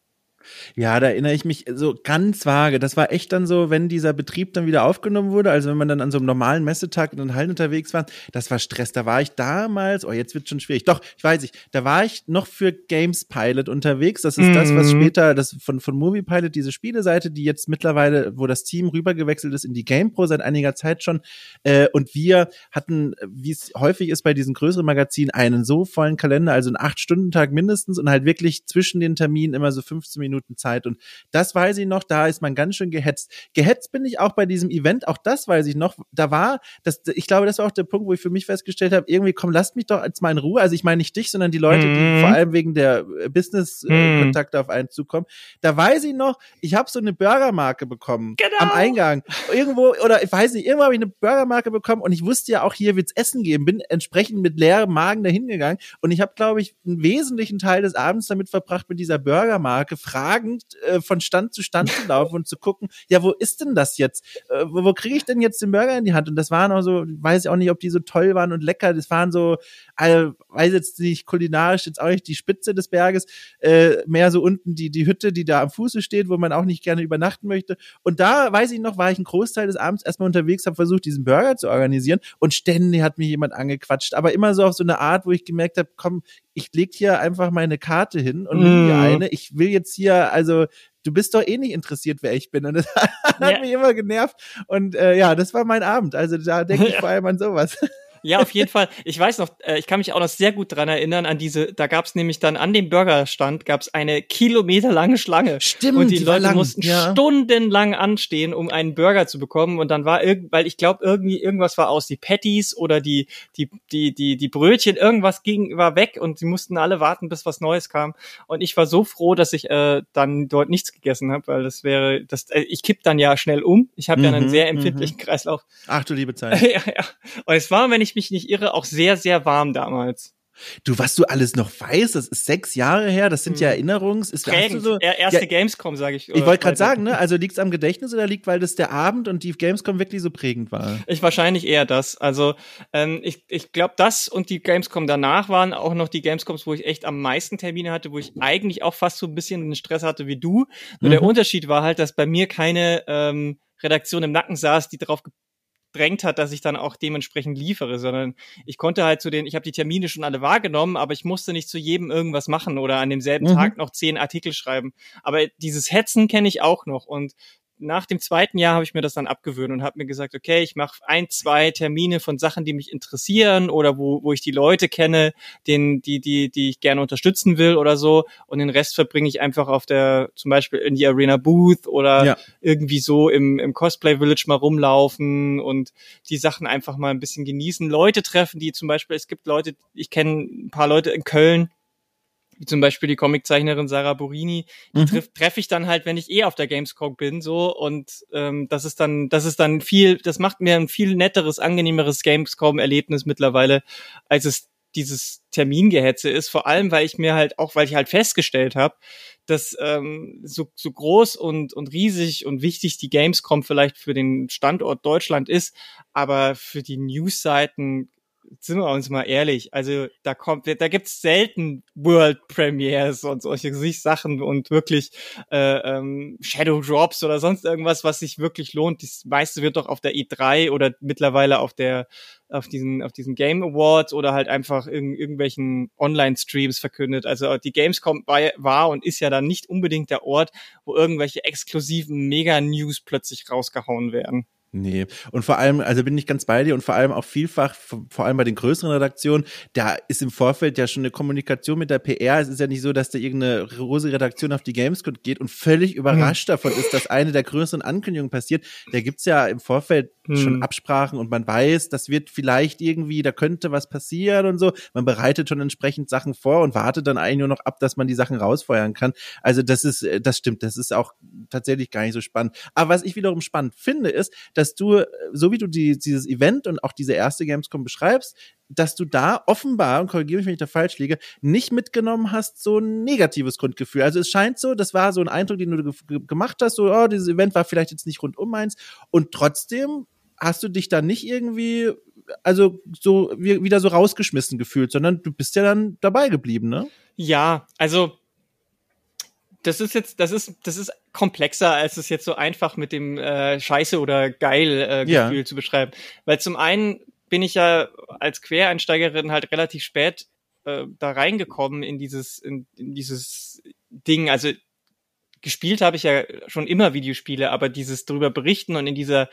Ja, da erinnere ich mich so ganz vage. Das war echt dann so, wenn dieser Betrieb dann wieder aufgenommen wurde, also wenn man dann an so einem normalen Messetag in den Hallen unterwegs war, das war Stress. Da war ich damals, oh, jetzt wird schon schwierig. Doch, ich weiß nicht, da war ich noch für Games Pilot unterwegs. Das ist mhm. das, was mhm. später, das von, von Movie Pilot, diese Spieleseite, die jetzt mittlerweile, wo das Team rübergewechselt ist in die GamePro seit einiger Zeit schon. Äh, und wir hatten, wie es häufig ist bei diesen größeren Magazinen, einen so vollen Kalender, also einen Acht-Stunden-Tag mindestens und halt wirklich zwischen den Terminen immer so 15 Minuten Minuten Zeit. Und das weiß ich noch, da ist man ganz schön gehetzt. Gehetzt bin ich auch bei diesem Event, auch das weiß ich noch. Da war, das, ich glaube, das war auch der Punkt, wo ich für mich festgestellt habe, irgendwie, komm, lasst mich doch jetzt mal in Ruhe. Also ich meine nicht dich, sondern die Leute, mhm. die vor allem wegen der äh, Business-Kontakte mhm. auf einen zukommen. Da weiß ich noch, ich habe so eine Burgermarke bekommen genau. am Eingang. Irgendwo, oder ich weiß nicht, irgendwo habe ich eine Burgermarke bekommen und ich wusste ja auch, hier wird's Essen geben, bin entsprechend mit leerem Magen dahin gegangen und ich habe, glaube ich, einen wesentlichen Teil des Abends damit verbracht, mit dieser Burgermarke fragend äh, von Stand zu Stand zu laufen und zu gucken, ja, wo ist denn das jetzt? Äh, wo, wo kriege ich denn jetzt den Burger in die Hand? Und das waren auch so, weiß ich auch nicht, ob die so toll waren und lecker. Das waren so, also, weiß jetzt nicht kulinarisch jetzt auch nicht die Spitze des Berges, äh, mehr so unten die die Hütte, die da am Fuße steht, wo man auch nicht gerne übernachten möchte. Und da weiß ich noch, war ich einen Großteil des Abends erstmal unterwegs, habe versucht, diesen Burger zu organisieren und ständig hat mich jemand angequatscht, aber immer so auf so eine Art, wo ich gemerkt habe, komm, ich leg hier einfach meine Karte hin und nehme mir Mm. eine. Ich will jetzt hier, also du bist doch eh nicht interessiert, wer ich bin. Und das hat Ja. mich immer genervt. Und äh, ja, das war mein Abend. Also da denke ich vor allem an sowas. Ja, auf jeden Fall. Ich weiß noch, äh, ich kann mich auch noch sehr gut dran erinnern an diese, da gab's nämlich dann an dem Burgerstand gab's eine kilometerlange Schlange. Stimmt, und die, die Leute lang, mussten ja. stundenlang anstehen, um einen Burger zu bekommen. Und dann war irgend, weil ich glaube, irgendwie irgendwas war aus, die Patties oder die, die, die, die, die Brötchen, irgendwas ging, war weg und sie mussten alle warten, bis was Neues kam. Und ich war so froh, dass ich äh, dann dort nichts gegessen habe, weil das wäre, das, äh, ich kipp dann ja schnell um. Ich habe ja einen Mhm, sehr empfindlichen Kreislauf. Ach du liebe Zeit. ja, ja. Und es war, wenn ich mich nicht irre, auch sehr, sehr warm damals. Du, was du alles noch weißt, das ist sechs Jahre her, das sind ja Mhm. Erinnerungs... Ist, Prägend. so, Er- Erste ja, Gamescom, sage ich. ich äh, wollte gerade sagen, ne? Also liegt's am Gedächtnis oder liegt, weil das der Abend und die Gamescom wirklich so prägend war? Ich wahrscheinlich eher das. Also ähm, ich, ich glaube, das und die Gamescom danach waren auch noch die Gamescoms, wo ich echt am meisten Termine hatte, wo ich eigentlich auch fast so ein bisschen den Stress hatte wie du. Nur der Mhm. Unterschied war halt, dass bei mir keine ähm, Redaktion im Nacken saß, die darauf gedrängt hat, dass ich dann auch dementsprechend liefere, sondern ich konnte halt zu den, ich habe die Termine schon alle wahrgenommen, aber ich musste nicht zu jedem irgendwas machen oder an demselben Mhm. Tag noch zehn Artikel schreiben. Aber dieses Hetzen kenne ich auch noch und nach dem zweiten Jahr habe ich mir das dann abgewöhnt und habe mir gesagt, okay, ich mache ein, zwei Termine von Sachen, die mich interessieren oder wo, wo ich die Leute kenne, den, die, die, die ich gerne unterstützen will oder so. Und den Rest verbringe ich einfach auf der, zum Beispiel in die Arena Booth oder Ja. irgendwie so im, im Cosplay Village mal rumlaufen und die Sachen einfach mal ein bisschen genießen. Leute treffen, die zum Beispiel, es gibt Leute, ich kenne ein paar Leute in Köln, wie zum Beispiel die Comiczeichnerin Sarah Burini, die Mhm. treffe treff ich dann halt, wenn ich eh auf der Gamescom bin, so und ähm, das ist dann, das ist dann viel, das macht mir ein viel netteres, angenehmeres Gamescom-Erlebnis mittlerweile, als es dieses Termingehetze ist. Vor allem, weil ich mir halt auch, weil ich halt festgestellt habe, dass ähm, so, so groß und, und riesig und wichtig die Gamescom vielleicht für den Standort Deutschland ist, aber für die Newsseiten sind wir uns mal ehrlich, also da kommt, da gibt's selten World Premieres und solche Sachen und wirklich äh, ähm, Shadow Drops oder sonst irgendwas, was sich wirklich lohnt. Das meiste wird doch auf der E3 oder mittlerweile auf der auf diesen auf diesen Game Awards oder halt einfach in irgendwelchen Online-Streams verkündet. Also die Gamescom war, war und ist ja dann nicht unbedingt der Ort, wo irgendwelche exklusiven Mega-News plötzlich rausgehauen werden. Nee. Und vor allem, also bin ich ganz bei dir und vor allem auch vielfach, vor allem bei den größeren Redaktionen, da ist im Vorfeld ja schon eine Kommunikation mit der PR. Es ist ja nicht so, dass da irgendeine rose Redaktion auf die Gamescom geht und völlig überrascht davon ist, dass eine der größeren Ankündigungen passiert. Da gibt's ja im Vorfeld schon Hm. Absprachen und man weiß, das wird vielleicht irgendwie, da könnte was passieren und so. Man bereitet schon entsprechend Sachen vor und wartet dann eigentlich nur noch ab, dass man die Sachen rausfeuern kann. Also das ist, äh, das stimmt, das ist auch tatsächlich gar nicht so spannend. Aber was ich wiederum spannend finde, ist, dass du, äh, so wie du die, dieses Event und auch diese erste Gamescom beschreibst, dass du da offenbar, und korrigiere mich, wenn ich da falsch liege, nicht mitgenommen hast, so ein negatives Grundgefühl. Also es scheint so, das war so ein Eindruck, den du ge ge gemacht hast, so, oh, dieses Event war vielleicht jetzt nicht rundum meins. Und trotzdem hast du dich da nicht irgendwie, also so wie, wieder so rausgeschmissen gefühlt, sondern du bist ja dann dabei geblieben, ne? Ja, also das ist jetzt, das ist, das ist komplexer, als es jetzt so einfach mit dem äh, Scheiße oder geil äh, Ja. Gefühl zu beschreiben. Weil zum einen bin ich ja als Quereinsteigerin halt relativ spät äh, da reingekommen in dieses, in, in dieses Ding. Also gespielt habe ich ja schon immer Videospiele, aber dieses drüber berichten und in dieser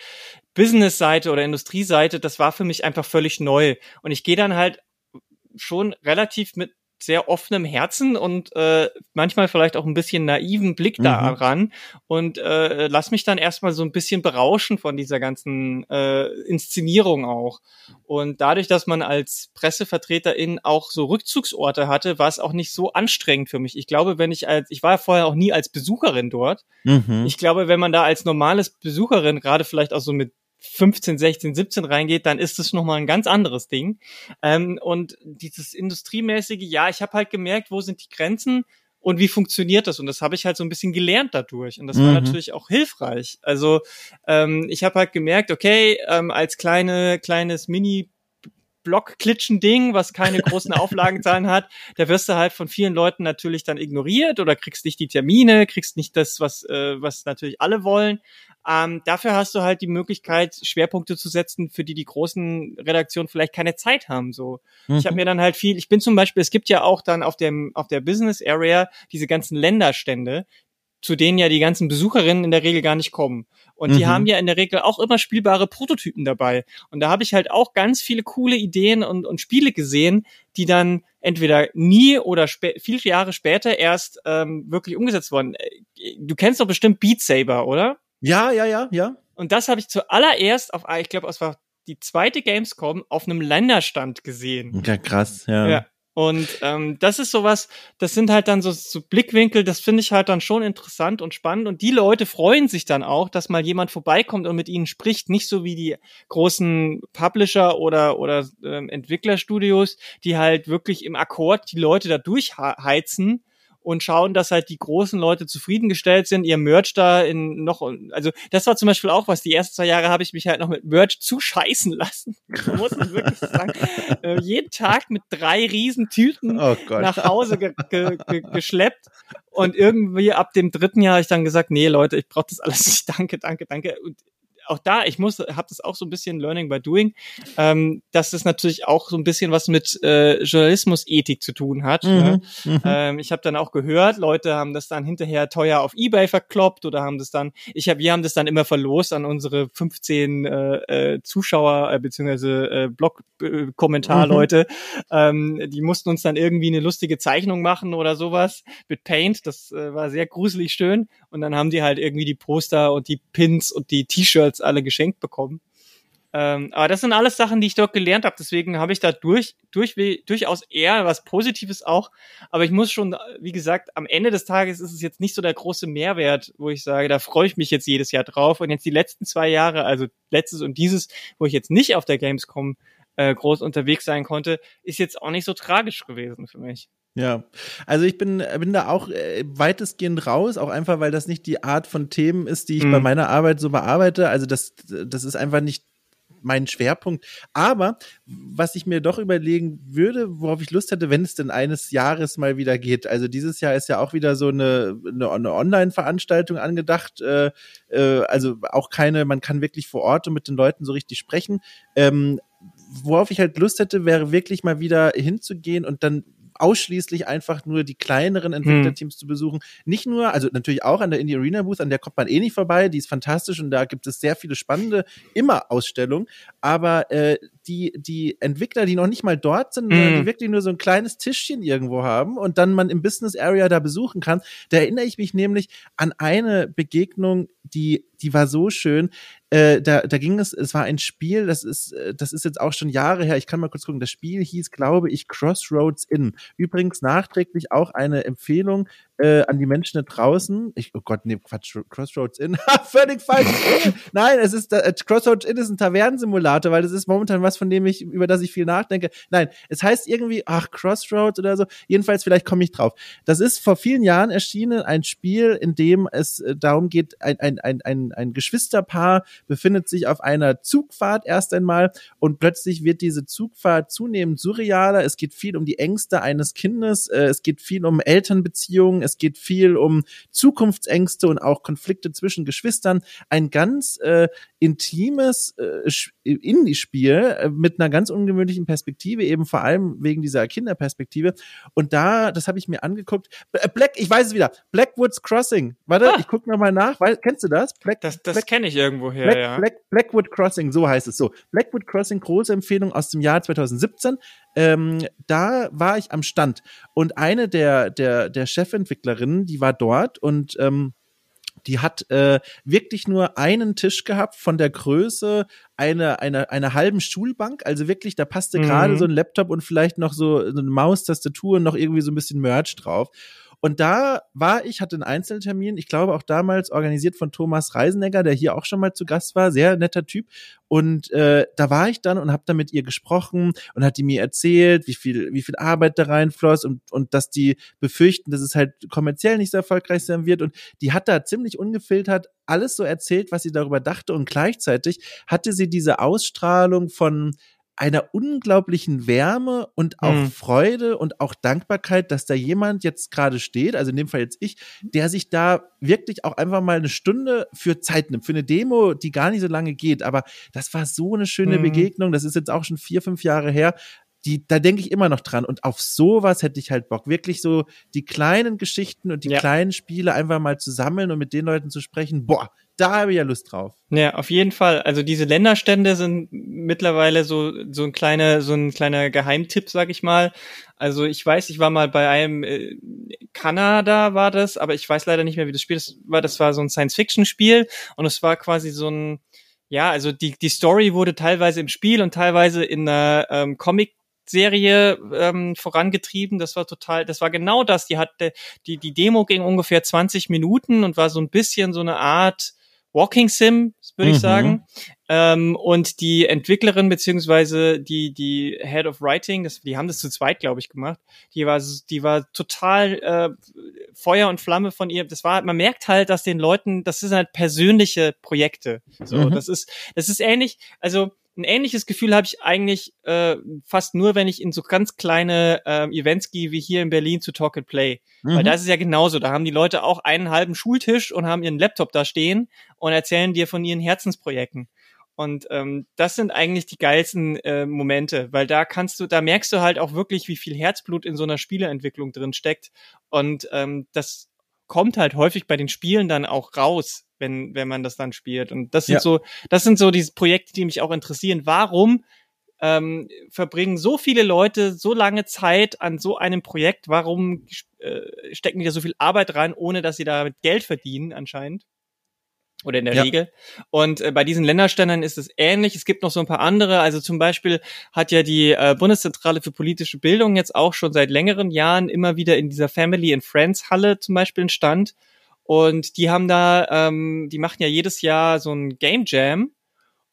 Business-Seite oder Industrieseite, das war für mich einfach völlig neu. Und ich gehe dann halt schon relativ mit sehr offenem Herzen und äh, manchmal vielleicht auch ein bisschen naiven Blick Mhm. daran und äh, lass mich dann erstmal so ein bisschen berauschen von dieser ganzen äh, Inszenierung auch. Und dadurch, dass man als Pressevertreterin auch so Rückzugsorte hatte, war es auch nicht so anstrengend für mich. Ich glaube, wenn ich als, ich war ja vorher auch nie als Besucherin dort. Mhm. Ich glaube, wenn man da als normales Besucherin, gerade vielleicht auch so mit 15, 16, 17 reingeht, dann ist es nochmal ein ganz anderes Ding. Ähm, und dieses industriemäßige, ja, ich habe halt gemerkt, wo sind die Grenzen und wie funktioniert das? Und das habe ich halt so ein bisschen gelernt dadurch. Und das war Mhm. natürlich auch hilfreich. Also ähm, ich habe halt gemerkt, okay, ähm, als kleine, kleines Mini Block-Klitschen-Ding, was keine großen Auflagenzahlen hat, da wirst du halt von vielen Leuten natürlich dann ignoriert oder kriegst nicht die Termine, kriegst nicht das, was, äh, was natürlich alle wollen. Ähm, dafür hast du halt die Möglichkeit, Schwerpunkte zu setzen, für die die großen Redaktionen vielleicht keine Zeit haben. So, mhm. ich habe mir dann halt viel. Ich bin zum Beispiel, es gibt ja auch dann auf dem auf der Business Area diese ganzen Länderstände, zu denen ja die ganzen Besucherinnen in der Regel gar nicht kommen. Und die mhm. haben ja in der Regel auch immer spielbare Prototypen dabei. Und da habe ich halt auch ganz viele coole Ideen und, und Spiele gesehen, die dann entweder nie oder viele Jahre später erst ähm, wirklich umgesetzt wurden. Äh, du kennst doch bestimmt Beat Saber, oder? Ja, ja, ja, ja. Und das habe ich zuallererst auf, ich glaube, es war die zweite Gamescom auf einem Länderstand gesehen. Ja, krass, ja. ja. Und ähm, das ist sowas, das sind halt dann so, so Blickwinkel, das finde ich halt dann schon interessant und spannend. Und die Leute freuen sich dann auch, dass mal jemand vorbeikommt und mit ihnen spricht, nicht so wie die großen Publisher oder, oder ähm, Entwicklerstudios, die halt wirklich im Akkord die Leute da durchheizen und schauen, dass halt die großen Leute zufriedengestellt sind, ihr Merch da in noch, also das war zum Beispiel auch was, die ersten zwei Jahre habe ich mich halt noch mit Merch zuscheißen lassen, muss ich wirklich sagen. äh, jeden Tag mit drei riesen Tüten oh nach Hause ge ge ge geschleppt. Und irgendwie ab dem dritten Jahr habe ich dann gesagt, nee Leute, ich brauche das alles nicht, danke, danke, danke. Und auch da, ich muss, habe das auch so ein bisschen Learning by Doing, ähm, dass das natürlich auch so ein bisschen was mit äh, Journalismusethik zu tun hat. Mhm, ne? mhm. Ähm, ich habe dann auch gehört, Leute haben das dann hinterher teuer auf eBay verkloppt oder haben das dann, ich habe, wir haben das dann immer verlost an unsere 15 äh, äh, Zuschauer äh, beziehungsweise äh, Blog-Kommentarleute. Mhm. Ähm, die mussten uns dann irgendwie eine lustige Zeichnung machen oder sowas mit Paint. Das äh, war sehr gruselig schön. Und dann haben die halt irgendwie die Poster und die Pins und die T-Shirts alle geschenkt bekommen. Ähm, aber das sind alles Sachen, die ich dort gelernt habe. Deswegen habe ich da durch, durch, durchaus eher was Positives auch. Aber ich muss schon, wie gesagt, am Ende des Tages ist es jetzt nicht so der große Mehrwert, wo ich sage, da freue ich mich jetzt jedes Jahr drauf. Und jetzt die letzten zwei Jahre, also letztes und dieses, wo ich jetzt nicht auf der Gamescom äh, groß unterwegs sein konnte, ist jetzt auch nicht so tragisch gewesen für mich. Ja, also ich bin, bin da auch äh, weitestgehend raus, auch einfach, weil das nicht die Art von Themen ist, die ich mhm. bei meiner Arbeit so bearbeite. Also das, das ist einfach nicht mein Schwerpunkt. Aber was ich mir doch überlegen würde, worauf ich Lust hätte, wenn es denn eines Jahres mal wieder geht. Also dieses Jahr ist ja auch wieder so eine, eine, eine Online-Veranstaltung angedacht. Äh, äh, also auch keine, man kann wirklich vor Ort und mit den Leuten so richtig sprechen. Ähm, worauf ich halt Lust hätte, wäre wirklich mal wieder hinzugehen und dann ausschließlich einfach nur die kleineren Entwicklerteams hm. zu besuchen. Nicht nur, also natürlich auch an der Indie Arena Booth, an der kommt man eh nicht vorbei, die ist fantastisch und da gibt es sehr viele spannende, immer Ausstellungen, aber äh, die, die Entwickler, die noch nicht mal dort sind, mhm. die wirklich nur so ein kleines Tischchen irgendwo haben und dann man im Business Area da besuchen kann, da erinnere ich mich nämlich an eine Begegnung, die, die war so schön. Äh, da, da ging es, es war ein Spiel, das ist, äh, das ist jetzt auch schon Jahre her. Ich kann mal kurz gucken. Das Spiel hieß, glaube ich, Crossroads Inn. Übrigens nachträglich auch eine Empfehlung äh, an die Menschen da draußen. Ich, oh Gott, nee, Quatsch, Crossroads Inn. Völlig falsch. Nein, es ist, äh, Crossroads Inn ist ein Tavernensimulator, weil das ist momentan was, von dem ich, über das ich viel nachdenke. Nein, es heißt irgendwie, ach, Crossroads oder so. Jedenfalls, vielleicht komme ich drauf. Das ist vor vielen Jahren erschienen, ein Spiel, in dem es äh, darum geht, ein, ein, ein, ein, ein Geschwisterpaar befindet sich auf einer Zugfahrt erst einmal und plötzlich wird diese Zugfahrt zunehmend surrealer. Es geht viel um die Ängste eines Kindes, äh, es geht viel um Elternbeziehungen, es geht viel um Zukunftsängste und auch Konflikte zwischen Geschwistern. Ein ganz äh, intimes äh, Indie-Spiel äh, mit einer ganz ungewöhnlichen Perspektive, eben vor allem wegen dieser Kinderperspektive. Und da, das habe ich mir angeguckt. Äh, Black, ich weiß es wieder. Blackwoods Crossing. Warte, ah. ich gucke nochmal nach. Weil, kennst du das? Black, das das kenne ich irgendwo her, Black, ja. Black, Blackwood Crossing, so heißt es so. Blackwood Crossing, große Empfehlung aus dem Jahr 2017. Ähm, da war ich am Stand und eine der, der, der Chefentwicklerinnen, die war dort und ähm, die hat äh, wirklich nur einen Tisch gehabt von der Größe einer einer einer halben Schulbank. Also wirklich, da passte mhm. gerade so ein Laptop und vielleicht noch so, so eine Maustastatur und noch irgendwie so ein bisschen Merch drauf. Und da war ich, hatte einen Einzeltermin, ich glaube auch damals organisiert von Thomas Reisenegger, der hier auch schon mal zu Gast war, sehr netter Typ. Und äh, da war ich dann und habe dann mit ihr gesprochen und hat die mir erzählt, wie viel, wie viel Arbeit da reinfloss und, und dass die befürchten, dass es halt kommerziell nicht so erfolgreich sein wird. Und die hat da ziemlich ungefiltert alles so erzählt, was sie darüber dachte. Und gleichzeitig hatte sie diese Ausstrahlung von einer unglaublichen Wärme und auch mhm. Freude und auch Dankbarkeit, dass da jemand jetzt gerade steht, also in dem Fall jetzt ich, der sich da wirklich auch einfach mal eine Stunde für Zeit nimmt, für eine Demo, die gar nicht so lange geht. Aber das war so eine schöne mhm. Begegnung. Das ist jetzt auch schon vier, fünf Jahre her die, da denke ich immer noch dran. Und auf sowas hätte ich halt Bock. Wirklich so die kleinen Geschichten und die ja. kleinen Spiele einfach mal zu sammeln und mit den Leuten zu sprechen. Boah, da habe ich ja Lust drauf. Ja, auf jeden Fall. Also diese Länderstände sind mittlerweile so so ein kleiner so ein kleiner Geheimtipp, sag ich mal. Also ich weiß, ich war mal bei einem äh, Kanada war das, aber ich weiß leider nicht mehr, wie das Spiel das war. Das war so ein Science-Fiction-Spiel und es war quasi so ein ja, also die die Story wurde teilweise im Spiel und teilweise in einer ähm, Comic Serie ähm, vorangetrieben. Das war total, das war genau das. Die hatte, die, die Demo ging ungefähr 20 Minuten und war so ein bisschen so eine Art Walking Sim, würde mhm. ich sagen. Ähm, und die Entwicklerin beziehungsweise die die Head of Writing, das, die haben das zu zweit, glaube ich, gemacht. Die war die war total äh, Feuer und Flamme von ihr. Das war, man merkt halt, dass den Leuten, das sind halt persönliche Projekte. So, mhm. das ist das ist ähnlich. Also ein ähnliches Gefühl habe ich eigentlich äh, fast nur, wenn ich in so ganz kleine äh, Events gehe, wie hier in Berlin zu Talk and Play. Mhm. Weil da ist es ja genauso. Da haben die Leute auch einen halben Schultisch und haben ihren Laptop da stehen und erzählen dir von ihren Herzensprojekten. Und ähm, das sind eigentlich die geilsten äh, Momente, weil da kannst du, da merkst du halt auch wirklich, wie viel Herzblut in so einer Spieleentwicklung drin steckt. Und ähm, das kommt halt häufig bei den Spielen dann auch raus, wenn, wenn man das dann spielt. Und das sind ja. so, das sind so diese Projekte, die mich auch interessieren. Warum ähm, verbringen so viele Leute so lange Zeit an so einem Projekt? Warum äh, stecken die da so viel Arbeit rein, ohne dass sie damit Geld verdienen anscheinend? Oder in der ja. Regel. Und äh, bei diesen Länderständern ist es ähnlich. Es gibt noch so ein paar andere. Also zum Beispiel hat ja die äh, Bundeszentrale für politische Bildung jetzt auch schon seit längeren Jahren immer wieder in dieser Family and Friends Halle zum Beispiel einen Stand. Und die haben da, ähm, die machen ja jedes Jahr so ein Game Jam.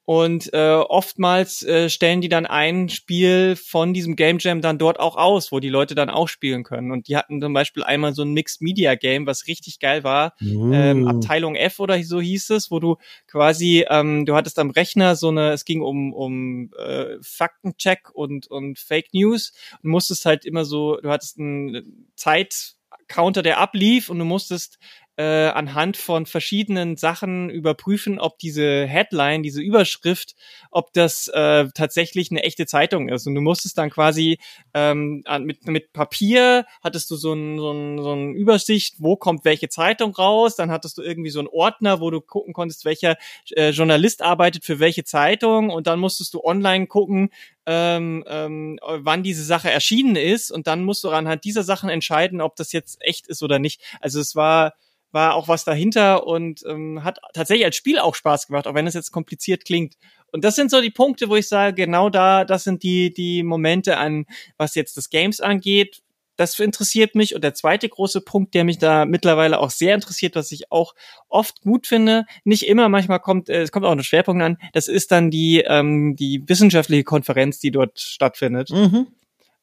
Und äh, oftmals äh, stellen die dann ein Spiel von diesem Game Jam dann dort auch aus, wo die Leute dann auch spielen können. Und die hatten zum Beispiel einmal so ein Mixed Media Game, was richtig geil war. Uh. Ähm, Abteilung F oder so hieß es, wo du quasi, ähm, du hattest am Rechner so eine, es ging um, um äh, Faktencheck und, und Fake News und musstest halt immer so, du hattest einen Zeitcounter, der ablief und du musstest äh, anhand von verschiedenen Sachen überprüfen, ob diese Headline, diese Überschrift, ob das äh, tatsächlich eine echte Zeitung ist. Und du musstest dann quasi ähm, mit, mit Papier hattest du so ein, so, ein, so ein Übersicht, wo kommt welche Zeitung raus. Dann hattest du irgendwie so einen Ordner, wo du gucken konntest, welcher äh, Journalist arbeitet für welche Zeitung. Und dann musstest du online gucken, ähm, ähm, wann diese Sache erschienen ist. Und dann musst du anhand dieser Sachen entscheiden, ob das jetzt echt ist oder nicht. Also es war war auch was dahinter und ähm, hat tatsächlich als Spiel auch Spaß gemacht, auch wenn es jetzt kompliziert klingt. Und das sind so die Punkte, wo ich sage, genau da, das sind die, die Momente an, was jetzt das Games angeht. Das interessiert mich. Und der zweite große Punkt, der mich da mittlerweile auch sehr interessiert, was ich auch oft gut finde, nicht immer, manchmal kommt, äh, es kommt auch ein Schwerpunkt an, das ist dann die, ähm, die wissenschaftliche Konferenz, die dort stattfindet. Mhm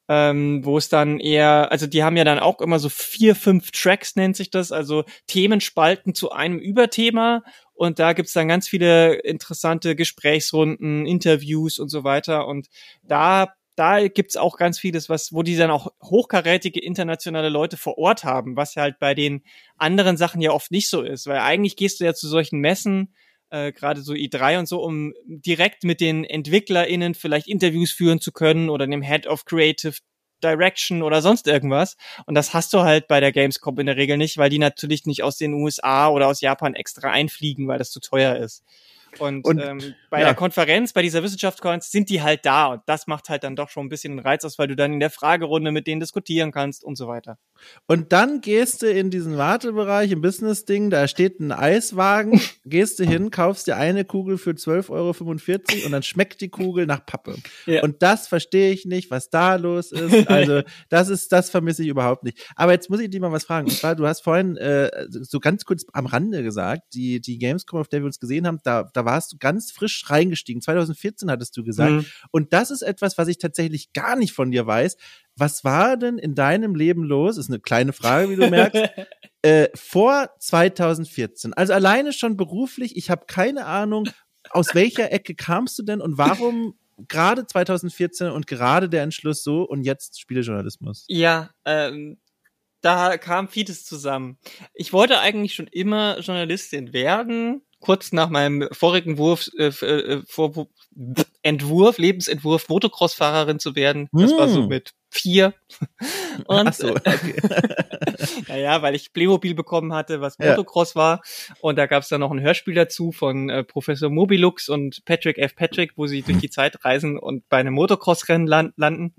ähm, wo es dann eher, also die haben ja dann auch immer so vier, fünf Tracks nennt sich das, also Themenspalten zu einem Überthema. Und da gibt's dann ganz viele interessante Gesprächsrunden, Interviews und so weiter. Und da da gibt's auch ganz vieles, was, wo die dann auch hochkarätige internationale Leute vor Ort haben, was halt bei den anderen Sachen ja oft nicht so ist, weil eigentlich gehst du ja zu solchen Messen, äh, gerade so i3 und so, um direkt mit den EntwicklerInnen vielleicht Interviews führen zu können oder dem Head of Creative Direction oder sonst irgendwas. Und das hast du halt bei der Gamescom in der Regel nicht, weil die natürlich nicht aus den USA oder aus Japan extra einfliegen, weil das zu teuer ist. Und, und ähm, bei ja. der Konferenz, bei dieser Wissenschaftskonferenz sind die halt da und das macht halt dann doch schon ein bisschen einen Reiz aus, weil du dann in der Fragerunde mit denen diskutieren kannst und so weiter. Und dann gehst du in diesen Wartebereich im Business-Ding, da steht ein Eiswagen, gehst du hin, kaufst dir eine Kugel für 12,45 Euro und dann schmeckt die Kugel nach Pappe. Ja. Und das verstehe ich nicht, was da los ist. Also, das ist, das vermisse ich überhaupt nicht. Aber jetzt muss ich dir mal was fragen. Und zwar, du hast vorhin äh, so ganz kurz am Rande gesagt, die, die Gamescom, auf der wir uns gesehen haben, da, da warst du ganz frisch reingestiegen. 2014 hattest du gesagt. Mhm. Und das ist etwas, was ich tatsächlich gar nicht von dir weiß. Was war denn in deinem Leben los? Ist eine kleine Frage, wie du merkst. äh, vor 2014. Also alleine schon beruflich. Ich habe keine Ahnung, aus welcher Ecke kamst du denn und warum gerade 2014 und gerade der Entschluss so und jetzt Spielejournalismus? Ja, ähm, da kam vieles zusammen. Ich wollte eigentlich schon immer Journalistin werden. Kurz nach meinem vorigen Wurf, äh, äh, vor, Entwurf, Lebensentwurf, Motocross-Fahrerin zu werden. Das mm. war so hm. mit vier. Und, Ach so, okay. naja, weil ich Playmobil bekommen hatte, was Motocross ja. war. Und da gab es dann noch ein Hörspiel dazu von äh, Professor Mobilux und Patrick F. Patrick, wo sie durch die Zeit reisen und bei einem Motocross-Rennen land landen.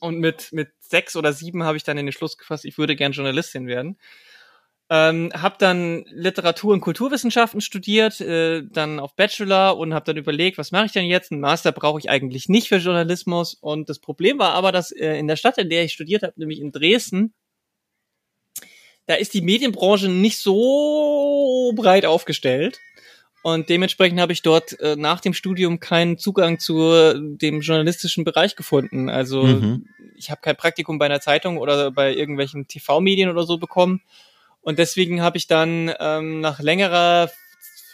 Und mit, mit sechs oder sieben habe ich dann in den Schluss gefasst, ich würde gern Journalistin werden. Ähm, habe dann Literatur und Kulturwissenschaften studiert, äh, dann auf Bachelor und habe dann überlegt, was mache ich denn jetzt? Ein Master brauche ich eigentlich nicht für Journalismus. Und das Problem war aber, dass äh, in der Stadt, in der ich studiert habe, nämlich in Dresden, da ist die Medienbranche nicht so breit aufgestellt. Und dementsprechend habe ich dort äh, nach dem Studium keinen Zugang zu dem journalistischen Bereich gefunden. Also mhm. ich habe kein Praktikum bei einer Zeitung oder bei irgendwelchen TV-Medien oder so bekommen. Und deswegen habe ich dann ähm, nach längerer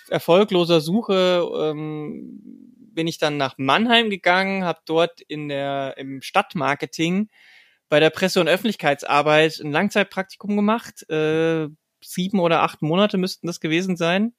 erfolgloser Suche ähm, bin ich dann nach Mannheim gegangen, habe dort in der im Stadtmarketing bei der Presse- und Öffentlichkeitsarbeit ein Langzeitpraktikum gemacht. Äh, sieben oder acht Monate müssten das gewesen sein.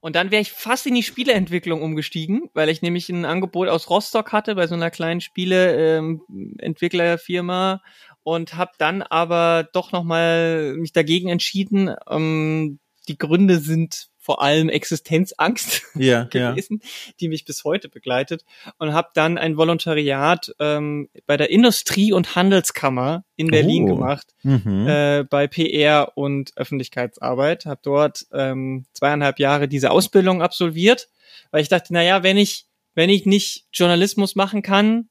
Und dann wäre ich fast in die Spieleentwicklung umgestiegen, weil ich nämlich ein Angebot aus Rostock hatte bei so einer kleinen Spieleentwicklerfirma ähm, und habe dann aber doch noch mal mich dagegen entschieden. Ähm, die Gründe sind vor allem Existenzangst ja, gewesen, ja. die mich bis heute begleitet und habe dann ein Volontariat ähm, bei der Industrie- und Handelskammer in Berlin oh. gemacht, mhm. äh, bei PR und Öffentlichkeitsarbeit, habe dort ähm, zweieinhalb Jahre diese Ausbildung absolviert, weil ich dachte, na ja, wenn ich wenn ich nicht Journalismus machen kann,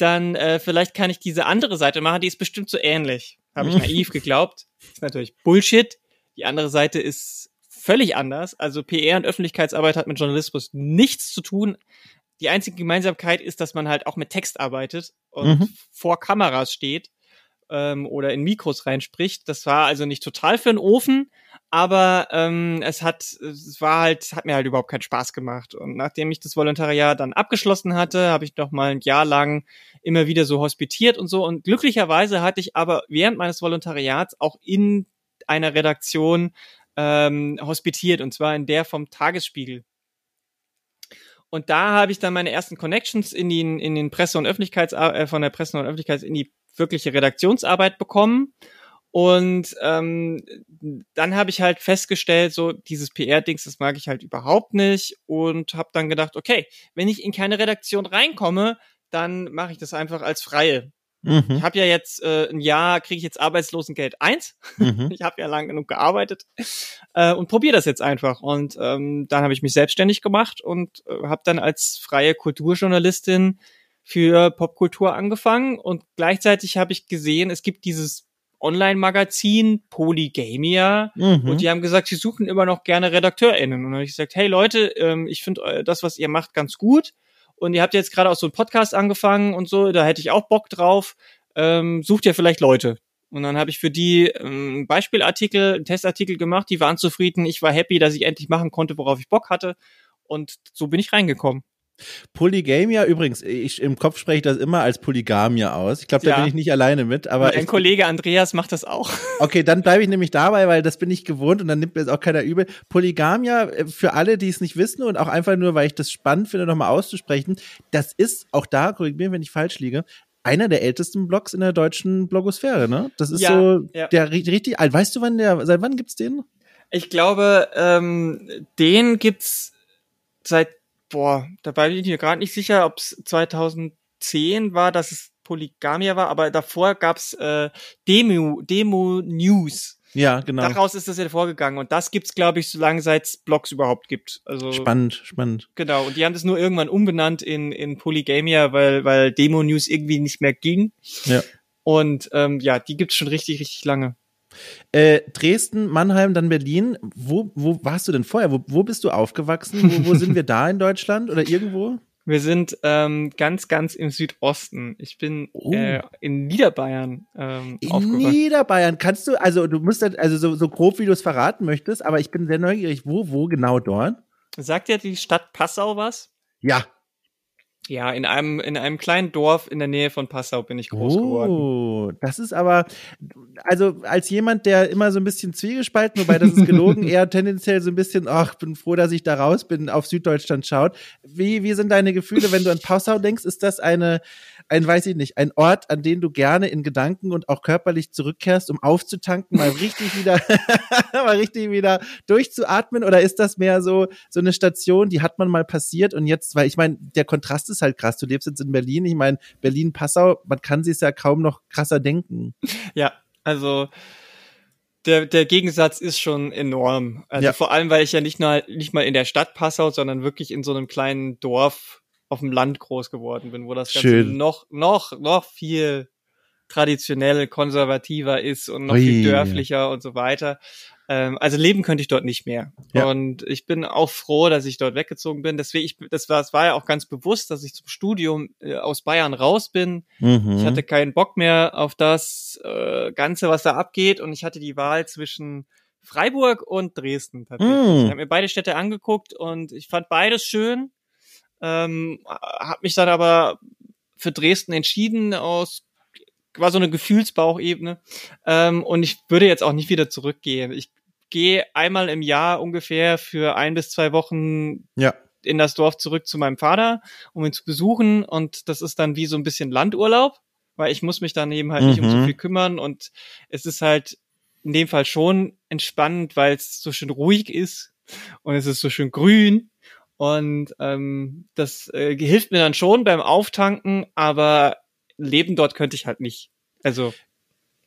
dann äh, vielleicht kann ich diese andere Seite machen, die ist bestimmt so ähnlich. Habe ich naiv geglaubt. Ist natürlich Bullshit. Die andere Seite ist völlig anders. Also PR und Öffentlichkeitsarbeit hat mit Journalismus nichts zu tun. Die einzige Gemeinsamkeit ist, dass man halt auch mit Text arbeitet und mhm. vor Kameras steht ähm, oder in Mikros reinspricht. Das war also nicht total für den Ofen, aber ähm, es hat, es war halt, hat mir halt überhaupt keinen Spaß gemacht. Und nachdem ich das Volontariat dann abgeschlossen hatte, habe ich noch mal ein Jahr lang immer wieder so hospitiert und so. Und glücklicherweise hatte ich aber während meines Volontariats auch in einer Redaktion ähm, hospitiert, und zwar in der vom Tagesspiegel. Und da habe ich dann meine ersten Connections in den, in den Presse- und Öffentlichkeits, äh, von der Presse- und Öffentlichkeit in die wirkliche Redaktionsarbeit bekommen. Und ähm, dann habe ich halt festgestellt, so dieses PR-Dings, das mag ich halt überhaupt nicht. Und habe dann gedacht, okay, wenn ich in keine Redaktion reinkomme, dann mache ich das einfach als Freie. Mhm. Ich habe ja jetzt äh, ein Jahr, kriege ich jetzt Arbeitslosengeld 1. Mhm. ich habe ja lang genug gearbeitet äh, und probiere das jetzt einfach. Und ähm, dann habe ich mich selbstständig gemacht und äh, habe dann als freie Kulturjournalistin für Popkultur angefangen und gleichzeitig habe ich gesehen, es gibt dieses Online-Magazin Polygamia mhm. und die haben gesagt, sie suchen immer noch gerne RedakteurInnen. Und dann habe ich gesagt, hey Leute, ähm, ich finde äh, das, was ihr macht, ganz gut. Und ihr habt jetzt gerade auch so einen Podcast angefangen und so, da hätte ich auch Bock drauf. Ähm, sucht ihr vielleicht Leute. Und dann habe ich für die ähm, Beispielartikel, einen Testartikel gemacht, die waren zufrieden. Ich war happy, dass ich endlich machen konnte, worauf ich Bock hatte. Und so bin ich reingekommen. Polygamia, übrigens, ich, im Kopf spreche ich das immer als Polygamia aus. Ich glaube, da ja. bin ich nicht alleine mit. Aber ein Kollege Andreas macht das auch. Okay, dann bleibe ich nämlich dabei, weil das bin ich gewohnt und dann nimmt mir jetzt auch keiner übel. Polygamia, äh, für alle, die es nicht wissen und auch einfach nur, weil ich das spannend finde, nochmal auszusprechen, das ist auch da, korrigieren, wenn ich falsch liege, einer der ältesten Blogs in der deutschen Blogosphäre, ne? Das ist ja, so ja. der richtig alt. Weißt du, wann der, seit wann gibt's den? Ich glaube, ähm, den gibt's seit boah, dabei bin ich mir gerade nicht sicher, ob es 2010 war, dass es Polygamia war, aber davor gab's äh, Demo, Demo News. Ja, genau. Daraus ist das ja vorgegangen und das gibt's, glaube ich, so lange seit es Blogs überhaupt gibt. Also spannend, spannend. Genau. Und die haben das nur irgendwann umbenannt in in Polygamia, weil weil Demo News irgendwie nicht mehr ging. Ja. Und ähm, ja, die gibt's schon richtig, richtig lange. Äh, Dresden, Mannheim, dann Berlin. Wo, wo warst du denn vorher? Wo, wo bist du aufgewachsen? Wo, wo sind wir da in Deutschland oder irgendwo? Wir sind ähm, ganz, ganz im Südosten. Ich bin oh. äh, in Niederbayern ähm, In Niederbayern. Kannst du, also du musst also so, so grob, wie du es verraten möchtest, aber ich bin sehr neugierig. Wo, wo genau dort? Sagt dir die Stadt Passau was? Ja. Ja, in einem, in einem kleinen Dorf in der Nähe von Passau bin ich groß oh, geworden. Oh, das ist aber, also als jemand, der immer so ein bisschen zwiegespalten, wobei das ist gelogen, eher tendenziell so ein bisschen, ach, bin froh, dass ich da raus bin, auf Süddeutschland schaut. Wie, wie sind deine Gefühle, wenn du an Passau denkst? Ist das eine, ein, weiß ich nicht, ein Ort, an den du gerne in Gedanken und auch körperlich zurückkehrst, um aufzutanken, mal richtig wieder, mal richtig wieder durchzuatmen? Oder ist das mehr so, so eine Station, die hat man mal passiert und jetzt, weil ich meine, der Kontrast ist halt krass. Du lebst jetzt in Berlin. Ich meine, Berlin-Passau, man kann sich ja kaum noch krasser denken. Ja, also, der, der Gegensatz ist schon enorm. Also ja. vor allem, weil ich ja nicht, nur, nicht mal in der Stadt Passau, sondern wirklich in so einem kleinen Dorf auf dem Land groß geworden bin, wo das Ganze Schön. noch, noch, noch viel traditionell konservativer ist und noch Ui. viel dörflicher und so weiter. Ähm, also leben könnte ich dort nicht mehr. Ja. Und ich bin auch froh, dass ich dort weggezogen bin. Deswegen, ich, das, war, das war ja auch ganz bewusst, dass ich zum Studium äh, aus Bayern raus bin. Mhm. Ich hatte keinen Bock mehr auf das äh, Ganze, was da abgeht. Und ich hatte die Wahl zwischen Freiburg und Dresden tatsächlich. Mhm. Ich habe mir beide Städte angeguckt und ich fand beides schön. Ähm, habe mich dann aber für Dresden entschieden aus war so eine Gefühlsbauchebene ähm, und ich würde jetzt auch nicht wieder zurückgehen. Ich gehe einmal im Jahr ungefähr für ein bis zwei Wochen ja. in das Dorf zurück zu meinem Vater, um ihn zu besuchen und das ist dann wie so ein bisschen Landurlaub, weil ich muss mich daneben halt mhm. nicht um so mhm. viel kümmern und es ist halt in dem Fall schon entspannend, weil es so schön ruhig ist und es ist so schön grün und ähm, das äh, hilft mir dann schon beim Auftanken, aber leben dort könnte ich halt nicht. Also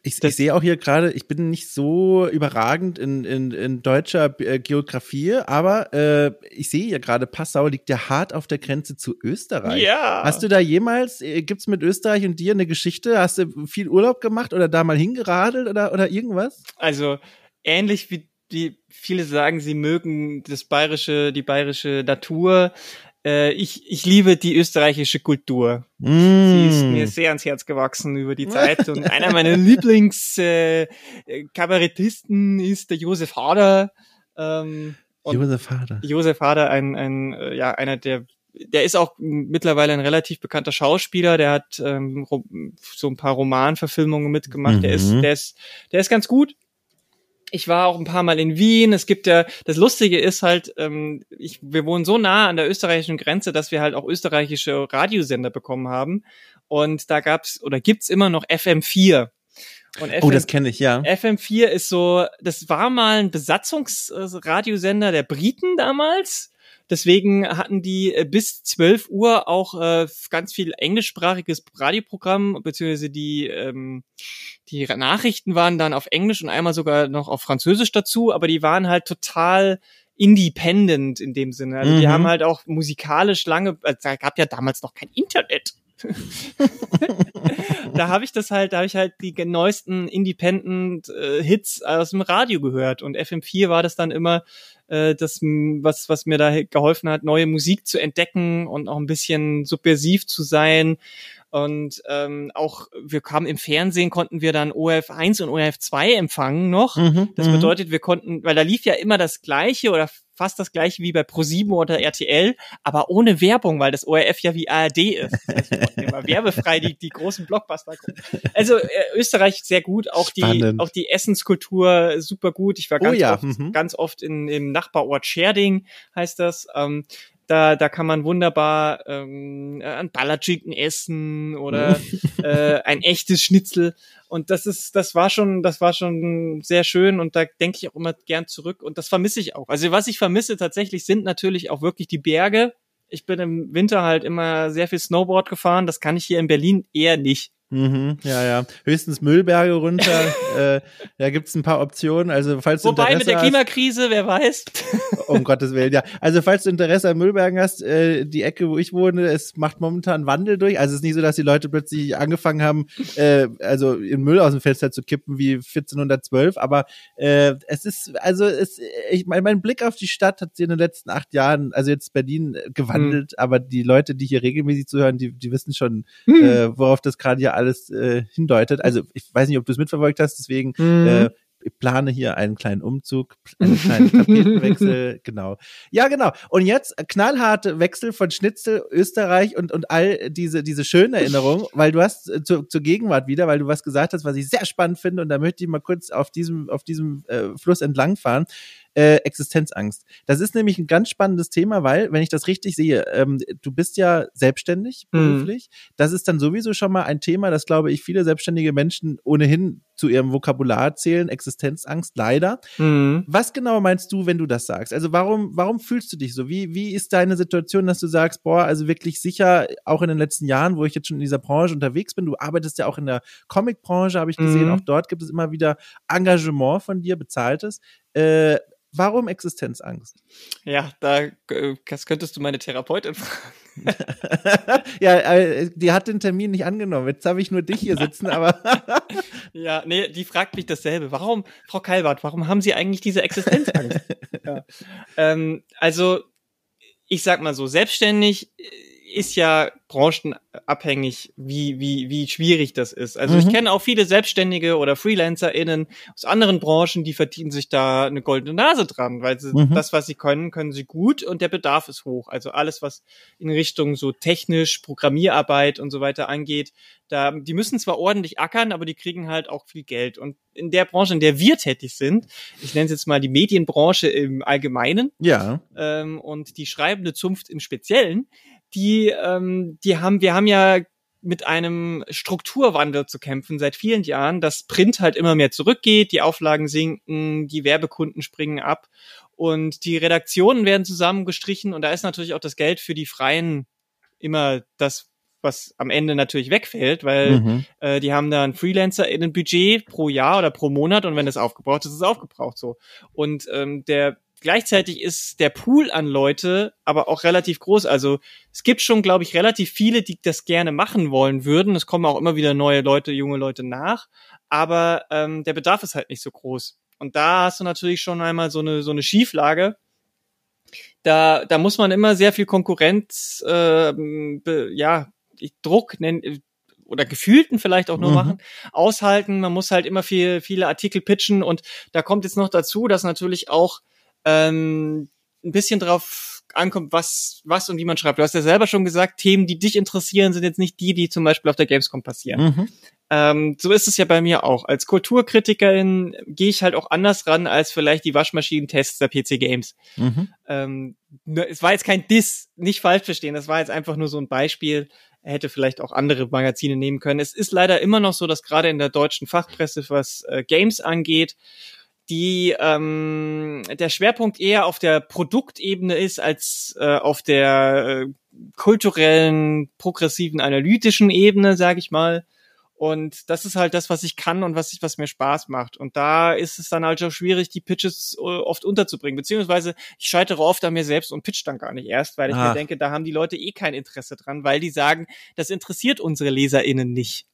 ich, ich sehe auch hier gerade, ich bin nicht so überragend in, in, in deutscher äh, Geografie, aber äh, ich sehe hier gerade, Passau liegt ja hart auf der Grenze zu Österreich. Ja. Hast du da jemals, äh, gibt's mit Österreich und dir eine Geschichte? Hast du viel Urlaub gemacht oder da mal hingeradelt oder, oder irgendwas? Also ähnlich wie die viele sagen, sie mögen das bayerische, die bayerische Natur. Äh, ich, ich liebe die österreichische Kultur. Mm. Sie ist mir sehr ans Herz gewachsen über die Zeit. Und einer meiner Lieblingskabarettisten äh, ist der Josef Hader. Ähm, Josef Hader. Josef Hader, ein, ein, äh, ja, einer der der ist auch mittlerweile ein relativ bekannter Schauspieler, der hat ähm, so ein paar Romanverfilmungen mitgemacht. Mhm. Der ist, der ist, der ist ganz gut ich war auch ein paar Mal in Wien. Es gibt ja, das Lustige ist halt, ähm, ich, wir wohnen so nah an der österreichischen Grenze, dass wir halt auch österreichische Radiosender bekommen haben. Und da gab's oder gibt's immer noch FM4. Und FM, oh, das kenne ich, ja. FM4 ist so, das war mal ein Besatzungsradiosender der Briten damals. Deswegen hatten die äh, bis 12 Uhr auch äh, ganz viel englischsprachiges Radioprogramm, beziehungsweise die, ähm, die Nachrichten waren dann auf Englisch und einmal sogar noch auf Französisch dazu, aber die waren halt total independent in dem Sinne. Also mhm. die haben halt auch musikalisch lange, also da gab ja damals noch kein Internet. da habe ich das halt, da habe ich halt die neuesten Independent äh, Hits aus dem Radio gehört und FM4 war das dann immer äh, das, was, was mir da geholfen hat, neue Musik zu entdecken und auch ein bisschen subversiv zu sein. Und ähm, auch wir kamen im Fernsehen, konnten wir dann ORF 1 und ORF 2 empfangen noch. Mhm, das mhm. bedeutet, wir konnten, weil da lief ja immer das Gleiche oder fast das gleiche wie bei ProSieben oder RTL, aber ohne Werbung, weil das ORF ja wie ARD ist. Heißt, immer werbefrei die, die großen Blockbuster. Also äh, Österreich sehr gut, auch die auch die Essenskultur super gut. Ich war oh ganz oh ja. oft mhm. ganz oft in im Nachbarort Scherding heißt das. Ähm, da, da kann man wunderbar ähm, ein Ballerchicken essen oder äh, ein echtes Schnitzel. Und das ist, das war schon, das war schon sehr schön und da denke ich auch immer gern zurück und das vermisse ich auch. Also was ich vermisse tatsächlich sind natürlich auch wirklich die Berge. Ich bin im Winter halt immer sehr viel Snowboard gefahren. Das kann ich hier in Berlin eher nicht. Mhm, ja, ja. Höchstens Müllberge runter. äh, da gibt's ein paar Optionen. Also falls Wobei du Interesse mit der Klimakrise, wer weiß. um Gottes Willen, ja. Also falls du Interesse an Müllbergen hast, äh, die Ecke, wo ich wohne, es macht momentan Wandel durch. Also es ist nicht so, dass die Leute plötzlich angefangen haben, äh, also in Müll aus dem Fenster zu kippen wie 1412. Aber äh, es ist, also es, ich mein, mein Blick auf die Stadt hat sich in den letzten acht Jahren, also jetzt Berlin, äh, gewandelt. Mhm. Aber die Leute, die hier regelmäßig zuhören, die, die wissen schon, mhm. äh, worauf das gerade hier alles äh, hindeutet. Also ich weiß nicht, ob du es mitverfolgt hast, deswegen mhm. äh, plane hier einen kleinen Umzug, einen kleinen Tapetenwechsel, genau. Ja, genau. Und jetzt knallharte Wechsel von Schnitzel, Österreich und, und all diese, diese schönen Erinnerungen, weil du hast äh, zu, zur Gegenwart wieder, weil du was gesagt hast, was ich sehr spannend finde und da möchte ich mal kurz auf diesem, auf diesem äh, Fluss entlangfahren äh, Existenzangst. Das ist nämlich ein ganz spannendes Thema, weil, wenn ich das richtig sehe, ähm, du bist ja selbstständig mhm. beruflich. Mhm. Das ist dann sowieso schon mal ein Thema, das glaube ich viele selbstständige Menschen ohnehin zu ihrem Vokabular zählen, Existenzangst, leider. Mhm. Was genau meinst du, wenn du das sagst? Also warum, warum fühlst du dich so? Wie, wie ist deine Situation, dass du sagst, boah, also wirklich sicher, auch in den letzten Jahren, wo ich jetzt schon in dieser Branche unterwegs bin, du arbeitest ja auch in der Comicbranche, habe ich gesehen, mhm. auch dort gibt es immer wieder Engagement von dir, bezahltes. Äh, Warum Existenzangst? Ja, da das könntest du meine Therapeutin fragen. ja, äh, die hat den Termin nicht angenommen. Jetzt habe ich nur dich hier sitzen, aber. ja, nee, die fragt mich dasselbe. Warum, Frau Kalbert, warum haben Sie eigentlich diese Existenzangst? ja. ähm, also, ich sag mal so, selbstständig ist ja branchenabhängig, wie, wie, wie schwierig das ist. Also mhm. ich kenne auch viele Selbstständige oder FreelancerInnen aus anderen Branchen, die verdienen sich da eine goldene Nase dran, weil sie mhm. das, was sie können, können sie gut und der Bedarf ist hoch. Also alles, was in Richtung so technisch, Programmierarbeit und so weiter angeht, da, die müssen zwar ordentlich ackern, aber die kriegen halt auch viel Geld. Und in der Branche, in der wir tätig sind, ich nenne es jetzt mal die Medienbranche im Allgemeinen, ja. ähm, und die schreibende Zunft im Speziellen, die, ähm, die haben, wir haben ja mit einem Strukturwandel zu kämpfen seit vielen Jahren, dass Print halt immer mehr zurückgeht, die Auflagen sinken, die Werbekunden springen ab und die Redaktionen werden zusammengestrichen und da ist natürlich auch das Geld für die Freien immer das, was am Ende natürlich wegfällt, weil mhm. äh, die haben da ein Freelancer in ein Budget pro Jahr oder pro Monat und wenn das aufgebraucht ist, ist es aufgebraucht so. Und ähm, der gleichzeitig ist der Pool an Leute aber auch relativ groß. Also es gibt schon, glaube ich, relativ viele, die das gerne machen wollen würden. Es kommen auch immer wieder neue Leute, junge Leute nach. Aber ähm, der Bedarf ist halt nicht so groß. Und da hast du natürlich schon einmal so eine, so eine Schieflage. Da, da muss man immer sehr viel Konkurrenz, äh, be, ja, Druck nennen, oder gefühlten vielleicht auch nur mhm. machen, aushalten. Man muss halt immer viel, viele Artikel pitchen und da kommt jetzt noch dazu, dass natürlich auch ähm, ein bisschen drauf ankommt, was, was und wie man schreibt. Du hast ja selber schon gesagt, Themen, die dich interessieren, sind jetzt nicht die, die zum Beispiel auf der Gamescom passieren. Mhm. Ähm, so ist es ja bei mir auch. Als Kulturkritikerin gehe ich halt auch anders ran als vielleicht die Waschmaschinentests der PC Games. Mhm. Ähm, es war jetzt kein Diss, nicht falsch verstehen, das war jetzt einfach nur so ein Beispiel. Er hätte vielleicht auch andere Magazine nehmen können. Es ist leider immer noch so, dass gerade in der deutschen Fachpresse, was äh, Games angeht, die ähm, der Schwerpunkt eher auf der Produktebene ist als äh, auf der äh, kulturellen, progressiven, analytischen Ebene, sage ich mal. Und das ist halt das, was ich kann und was ich, was mir Spaß macht. Und da ist es dann halt auch schwierig, die Pitches äh, oft unterzubringen. Beziehungsweise ich scheitere oft an mir selbst und pitch dann gar nicht erst, weil ich Ach. mir denke, da haben die Leute eh kein Interesse dran, weil die sagen, das interessiert unsere LeserInnen nicht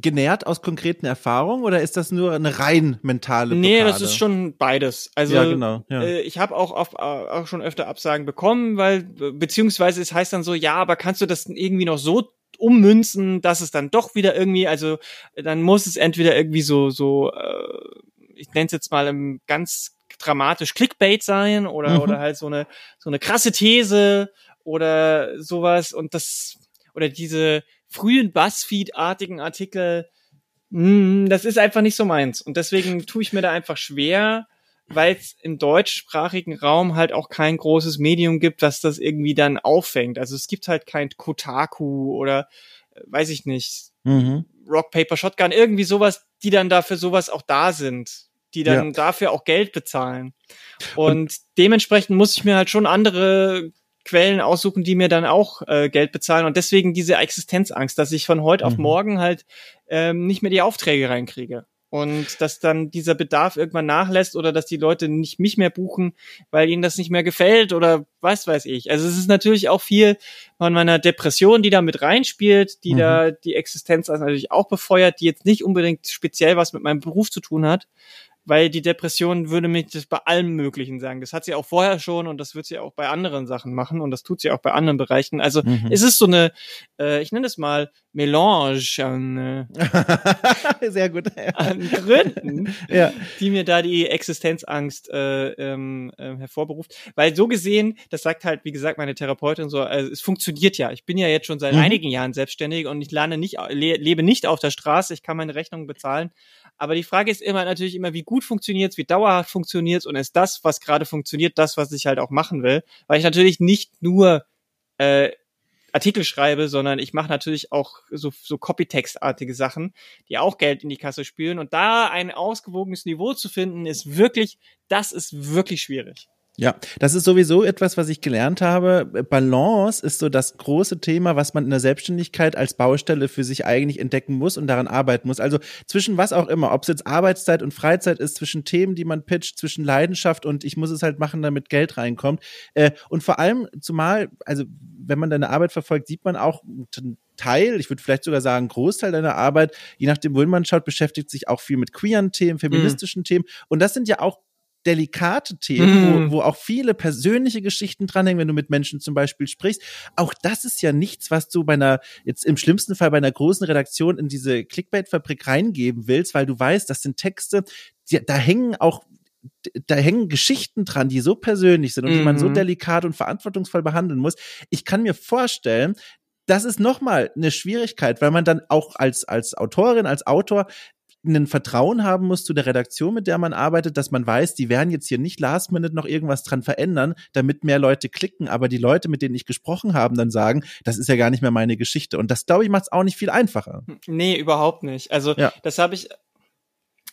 genährt aus konkreten Erfahrungen oder ist das nur eine rein mentale Blockade? Nee, das ist schon beides. Also ja, genau, ja. Äh, ich habe auch, oft, äh, auch schon öfter Absagen bekommen, weil beziehungsweise es heißt dann so, ja, aber kannst du das irgendwie noch so ummünzen, dass es dann doch wieder irgendwie, also dann muss es entweder irgendwie so so, äh, ich nenne es jetzt mal im ganz dramatisch Clickbait sein oder mhm. oder halt so eine so eine krasse These oder sowas und das oder diese frühen Buzzfeed-artigen Artikel, mh, hm, das ist einfach nicht so meins. Und deswegen tue ich mir da einfach schwer, weil es im deutschsprachigen Raum halt auch kein großes Medium gibt, was das irgendwie dann auffängt. Also es gibt halt kein Kotaku oder äh, weiß ich nicht, mhm. Rock Paper Shotgun, irgendwie sowas, die dann dafür sowas auch da sind, die dann ja. dafür auch Geld bezahlen. Und, Und dementsprechend muss ich mir halt schon andere Quellen aussuchen, die mir dann auch äh, Geld bezahlen und deswegen diese Existenzangst, dass ich von heute mhm. auf morgen halt ähm, nicht mehr die Aufträge reinkriege und dass dann dieser Bedarf irgendwann nachlässt oder dass die Leute nicht mich mehr buchen, weil ihnen das nicht mehr gefällt oder was weiß ich. Also es ist natürlich auch viel von meiner Depression, die da mit reinspielt, die mhm. da die Existenz also natürlich auch befeuert, die jetzt nicht unbedingt speziell was mit meinem Beruf zu tun hat. Weil die Depression würde mich das bei allem Möglichen sagen. Das hat sie auch vorher schon und das wird sie auch bei anderen Sachen machen und das tut sie auch bei anderen Bereichen. Also mhm. es ist so eine, äh, ich nenne es mal Melange an, äh, Sehr gut. an Gründen, ja. die mir da die Existenzangst äh, ähm, äh, hervorberuft. Weil so gesehen, das sagt halt, wie gesagt, meine Therapeutin so, also es funktioniert ja. Ich bin ja jetzt schon seit mhm. einigen Jahren selbstständig und ich lerne nicht, le lebe nicht auf der Straße, ich kann meine Rechnungen bezahlen. Aber die Frage ist immer natürlich immer, wie gut funktioniert's, wie dauerhaft funktioniert's und ist das, was gerade funktioniert, das, was ich halt auch machen will. Weil ich natürlich nicht nur äh, Artikel schreibe, sondern ich mache natürlich auch so, so Copytext-artige Sachen, die auch Geld in die Kasse spülen. Und da ein ausgewogenes Niveau zu finden, ist wirklich, das ist wirklich schwierig. Ja, das ist sowieso etwas, was ich gelernt habe. Balance ist so das große Thema, was man in der Selbstständigkeit als Baustelle für sich eigentlich entdecken muss und daran arbeiten muss. Also zwischen was auch immer, ob es jetzt Arbeitszeit und Freizeit ist, zwischen Themen, die man pitcht, zwischen Leidenschaft und ich muss es halt machen, damit Geld reinkommt. Äh, und vor allem, zumal, also wenn man deine Arbeit verfolgt, sieht man auch einen Teil, ich würde vielleicht sogar sagen, Großteil deiner Arbeit, je nachdem, wohin man schaut, beschäftigt sich auch viel mit queeren Themen, feministischen mhm. Themen. Und das sind ja auch delikate Themen, mm. wo, mhm. wo auch viele persönliche Geschichten dranhängen, wenn du mit Menschen zum Beispiel sprichst. Auch das ist ja nichts, was du bei einer, jetzt im schlimmsten Fall bei einer großen Redaktion in diese Clickbait-Fabrik reingeben willst, weil du weißt, das sind Texte, die, da hängen auch da hängen Geschichten dran, die so persönlich sind und mhm. die man so mhm. delikat und verantwortungsvoll behandeln muss. Ich kann mir vorstellen, das ist nochmal eine Schwierigkeit, weil man dann auch als, als Autorin, als Autor ein Vertrauen haben muss zu der Redaktion, mit der man arbeitet, dass man weiß, die werden jetzt hier nicht last minute noch irgendwas dran verändern, damit mehr Leute klicken, aber die Leute, mit denen ich gesprochen habe, dann sagen, das ist ja gar nicht mehr meine Geschichte. Und das, glaube ich, macht es auch nicht viel einfacher. Hm, nee, überhaupt nicht. Also ja. das habe ich,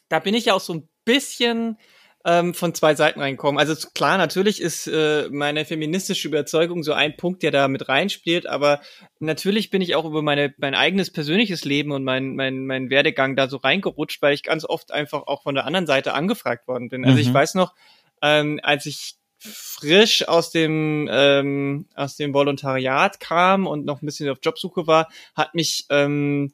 da bin ich ja auch so ein bisschen ähm, von zwei Seiten reinkommen. Also klar, natürlich ist äh, meine feministische Überzeugung so ein Punkt, der da mit reinspielt, aber natürlich bin ich auch über meine, mein eigenes persönliches Leben und mein, mein, mein Werdegang da so reingerutscht, weil ich ganz oft einfach auch von der anderen Seite angefragt worden bin. Also mhm. ich weiß noch, ähm, als ich frisch aus dem ähm, aus dem Volontariat kam und noch ein bisschen auf Jobsuche war, hat mich ähm,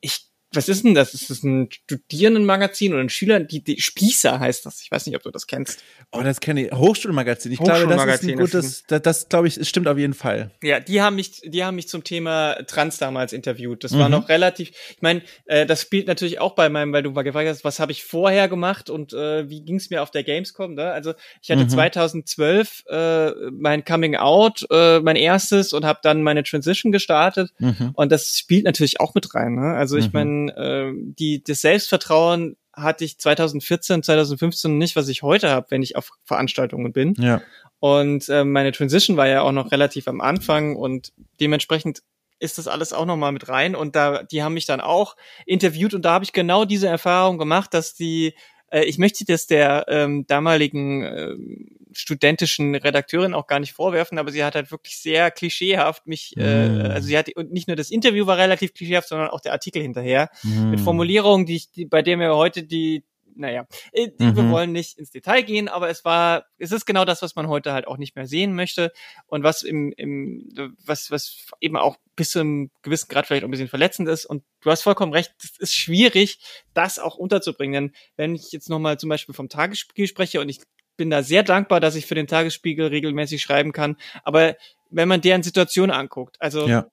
ich was ist denn das? Ist das ein Studierendenmagazin oder ein Schüler? Die, die Spießer heißt das. Ich weiß nicht, ob du das kennst. Oh, das kenne ich. Hochschulmagazin. Ich glaube, das ist ein gutes, das, das glaube ich, stimmt auf jeden Fall. Ja, die haben mich, die haben mich zum Thema Trans damals interviewt. Das mhm. war noch relativ, ich meine, äh, das spielt natürlich auch bei meinem, weil du mal gefragt hast, was habe ich vorher gemacht und äh, wie ging es mir auf der Gamescom, ne? Also ich hatte mhm. 2012 äh, mein Coming Out, äh, mein erstes und habe dann meine Transition gestartet mhm. und das spielt natürlich auch mit rein. Ne? Also ich mhm. Äh, die, das Selbstvertrauen hatte ich 2014, 2015 nicht, was ich heute habe, wenn ich auf Veranstaltungen bin. Ja. Und äh, meine Transition war ja auch noch relativ am Anfang und dementsprechend ist das alles auch nochmal mit rein. Und da, die haben mich dann auch interviewt und da habe ich genau diese Erfahrung gemacht, dass die äh, ich möchte das der ähm, damaligen äh, studentischen Redakteurin auch gar nicht vorwerfen, aber sie hat halt wirklich sehr klischeehaft mich, mm. äh, also sie hat und nicht nur das Interview war relativ klischeehaft, sondern auch der Artikel hinterher mm. mit Formulierungen, die ich, die, bei der mir heute die naja, äh, mhm. wir wollen nicht ins Detail gehen, aber es war, es ist genau das, was man heute halt auch nicht mehr sehen möchte und was im, im was, was eben auch bis zu einem gewissen Grad vielleicht auch ein bisschen verletzend ist. Und du hast vollkommen recht, es ist schwierig, das auch unterzubringen. Denn wenn ich jetzt nochmal zum Beispiel vom Tagesspiegel spreche und ich bin da sehr dankbar, dass ich für den Tagesspiegel regelmäßig schreiben kann, aber wenn man deren Situation anguckt, also ja.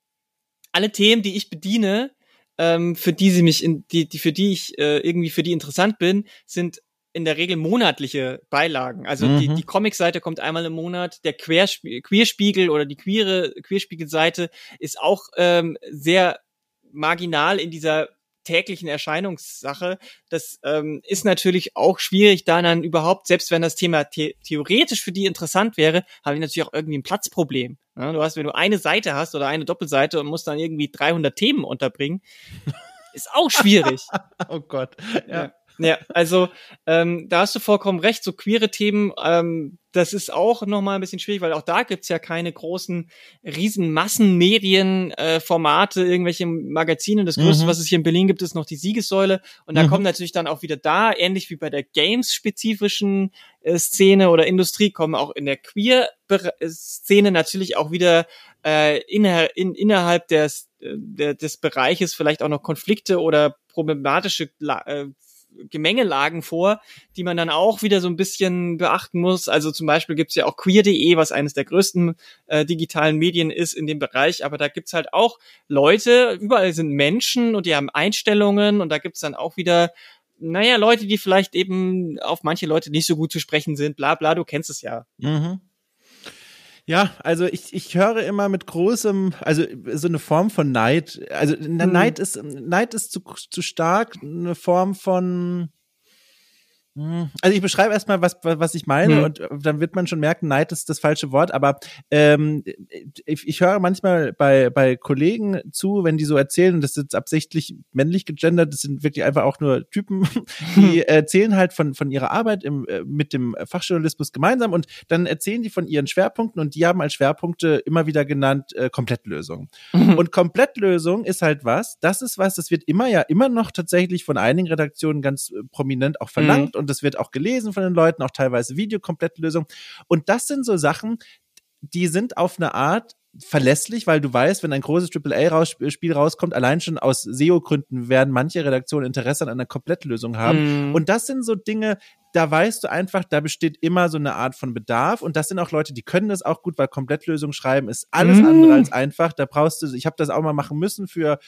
alle Themen, die ich bediene, ähm, für die sie mich in die, die für die ich äh, irgendwie für die interessant bin, sind in der Regel monatliche Beilagen. Also mhm. die, die Comic-Seite kommt einmal im Monat, der Querspie Queerspiegel oder die queere Queerspiegel-Seite ist auch ähm, sehr marginal in dieser täglichen Erscheinungssache. Das ähm, ist natürlich auch schwierig, da dann überhaupt, selbst wenn das Thema the theoretisch für die interessant wäre, habe ich natürlich auch irgendwie ein Platzproblem. Ja, du hast, wenn du eine Seite hast oder eine Doppelseite und musst dann irgendwie 300 Themen unterbringen, ist auch schwierig. oh Gott. Ja. ja. Ja, also ähm, da hast du vollkommen recht, so queere Themen, ähm, das ist auch nochmal ein bisschen schwierig, weil auch da gibt's ja keine großen, riesen Massenmedienformate, äh, irgendwelche Magazine. Das Größte, mhm. was es hier in Berlin gibt, ist noch die Siegessäule. Und da mhm. kommen natürlich dann auch wieder da, ähnlich wie bei der Games-spezifischen äh, Szene oder Industrie, kommen auch in der Queer-Szene natürlich auch wieder äh, inner, in, innerhalb des, äh, der, des Bereiches vielleicht auch noch Konflikte oder problematische äh, Gemengelagen vor, die man dann auch wieder so ein bisschen beachten muss. Also zum Beispiel gibt's ja auch queer.de, was eines der größten äh, digitalen Medien ist in dem Bereich, aber da gibt's halt auch Leute, überall sind Menschen und die haben Einstellungen und da gibt's dann auch wieder naja, Leute, die vielleicht eben auf manche Leute nicht so gut zu sprechen sind, bla bla, du kennst es ja. Mhm. Ja, also ich, ich höre immer mit großem, also so eine Form von Neid. Also hm. Neid ist Neid ist zu, zu stark, eine Form von. Also ich beschreibe erstmal, was, was ich meine hm. und dann wird man schon merken, Neid ist das falsche Wort, aber ähm, ich, ich höre manchmal bei, bei Kollegen zu, wenn die so erzählen, das ist absichtlich männlich gegendert, das sind wirklich einfach auch nur Typen, die erzählen halt von, von ihrer Arbeit im, äh, mit dem Fachjournalismus gemeinsam und dann erzählen die von ihren Schwerpunkten und die haben als Schwerpunkte immer wieder genannt äh, Komplettlösung. Mhm. Und Komplettlösung ist halt was, das ist was, das wird immer ja immer noch tatsächlich von einigen Redaktionen ganz äh, prominent auch verlangt mhm und das wird auch gelesen von den Leuten, auch teilweise Videokomplettlösung. Und das sind so Sachen, die sind auf eine Art verlässlich, weil du weißt, wenn ein großes AAA-Spiel rauskommt, allein schon aus SEO-Gründen werden manche Redaktionen Interesse an einer Komplettlösung haben. Mm. Und das sind so Dinge, da weißt du einfach, da besteht immer so eine Art von Bedarf. Und das sind auch Leute, die können das auch gut, weil Komplettlösung schreiben ist alles mm. andere als einfach. Da brauchst du, ich habe das auch mal machen müssen für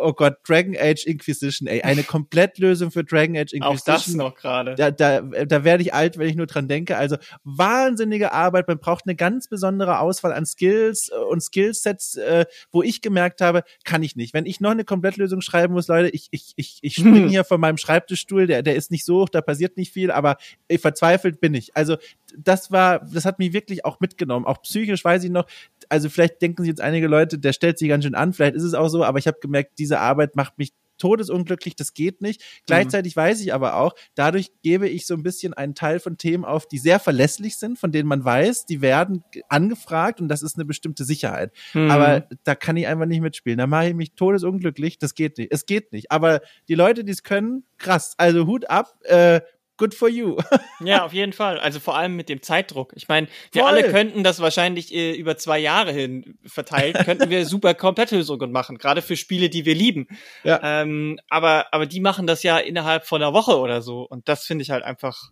oh Gott, Dragon Age Inquisition, ey, eine Komplettlösung für Dragon Age Inquisition. Auch das noch gerade. Da, da, da werde ich alt, wenn ich nur dran denke. Also wahnsinnige Arbeit. Man braucht eine ganz besondere Auswahl an Skills äh, und Skillsets, äh, wo ich gemerkt habe, kann ich nicht. Wenn ich noch eine Komplettlösung schreiben muss, Leute, ich, ich, ich, ich springe hier von meinem Schreibtischstuhl, der, der ist nicht so hoch, da passiert nicht viel, aber verzweifelt bin ich. Also das war, das hat mich wirklich auch mitgenommen. Auch psychisch weiß ich noch, also vielleicht denken sich jetzt einige Leute, der stellt sich ganz schön an, vielleicht ist es auch so, aber ich habe gemerkt, diese Arbeit macht mich todesunglücklich, das geht nicht. Mhm. Gleichzeitig weiß ich aber auch, dadurch gebe ich so ein bisschen einen Teil von Themen auf, die sehr verlässlich sind, von denen man weiß, die werden angefragt und das ist eine bestimmte Sicherheit. Mhm. Aber da kann ich einfach nicht mitspielen. Da mache ich mich todesunglücklich, das geht nicht. Es geht nicht. Aber die Leute, die es können, krass. Also Hut ab, äh, good for you. ja, auf jeden Fall. Also vor allem mit dem Zeitdruck. Ich meine, wir Voll. alle könnten das wahrscheinlich äh, über zwei Jahre hin verteilt, könnten wir super Komplettlösungen machen, gerade für Spiele, die wir lieben. Ja. Ähm, aber, aber die machen das ja innerhalb von einer Woche oder so. Und das finde ich halt einfach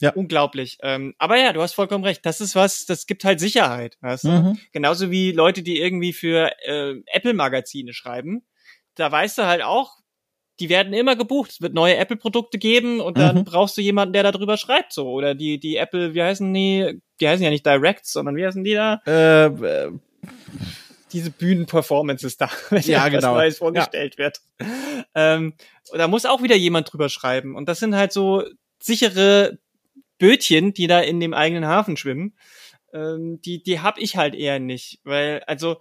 ja. unglaublich. Ähm, aber ja, du hast vollkommen recht. Das ist was, das gibt halt Sicherheit. Weißt du? Mhm. Genauso wie Leute, die irgendwie für äh, Apple-Magazine schreiben. Da weißt du halt auch, die werden immer gebucht. Es wird neue Apple-Produkte geben und dann mhm. brauchst du jemanden, der darüber schreibt, so. Oder die, die Apple, wie heißen die? Die heißen ja nicht Directs, sondern wie heißen die da? Äh, äh diese Bühnenperformances da, wenn ja, genau. Neues vorgestellt ja. wird. Ähm, da muss auch wieder jemand drüber schreiben. Und das sind halt so sichere Bötchen, die da in dem eigenen Hafen schwimmen. Ähm, die, die hab ich halt eher nicht. Weil, also,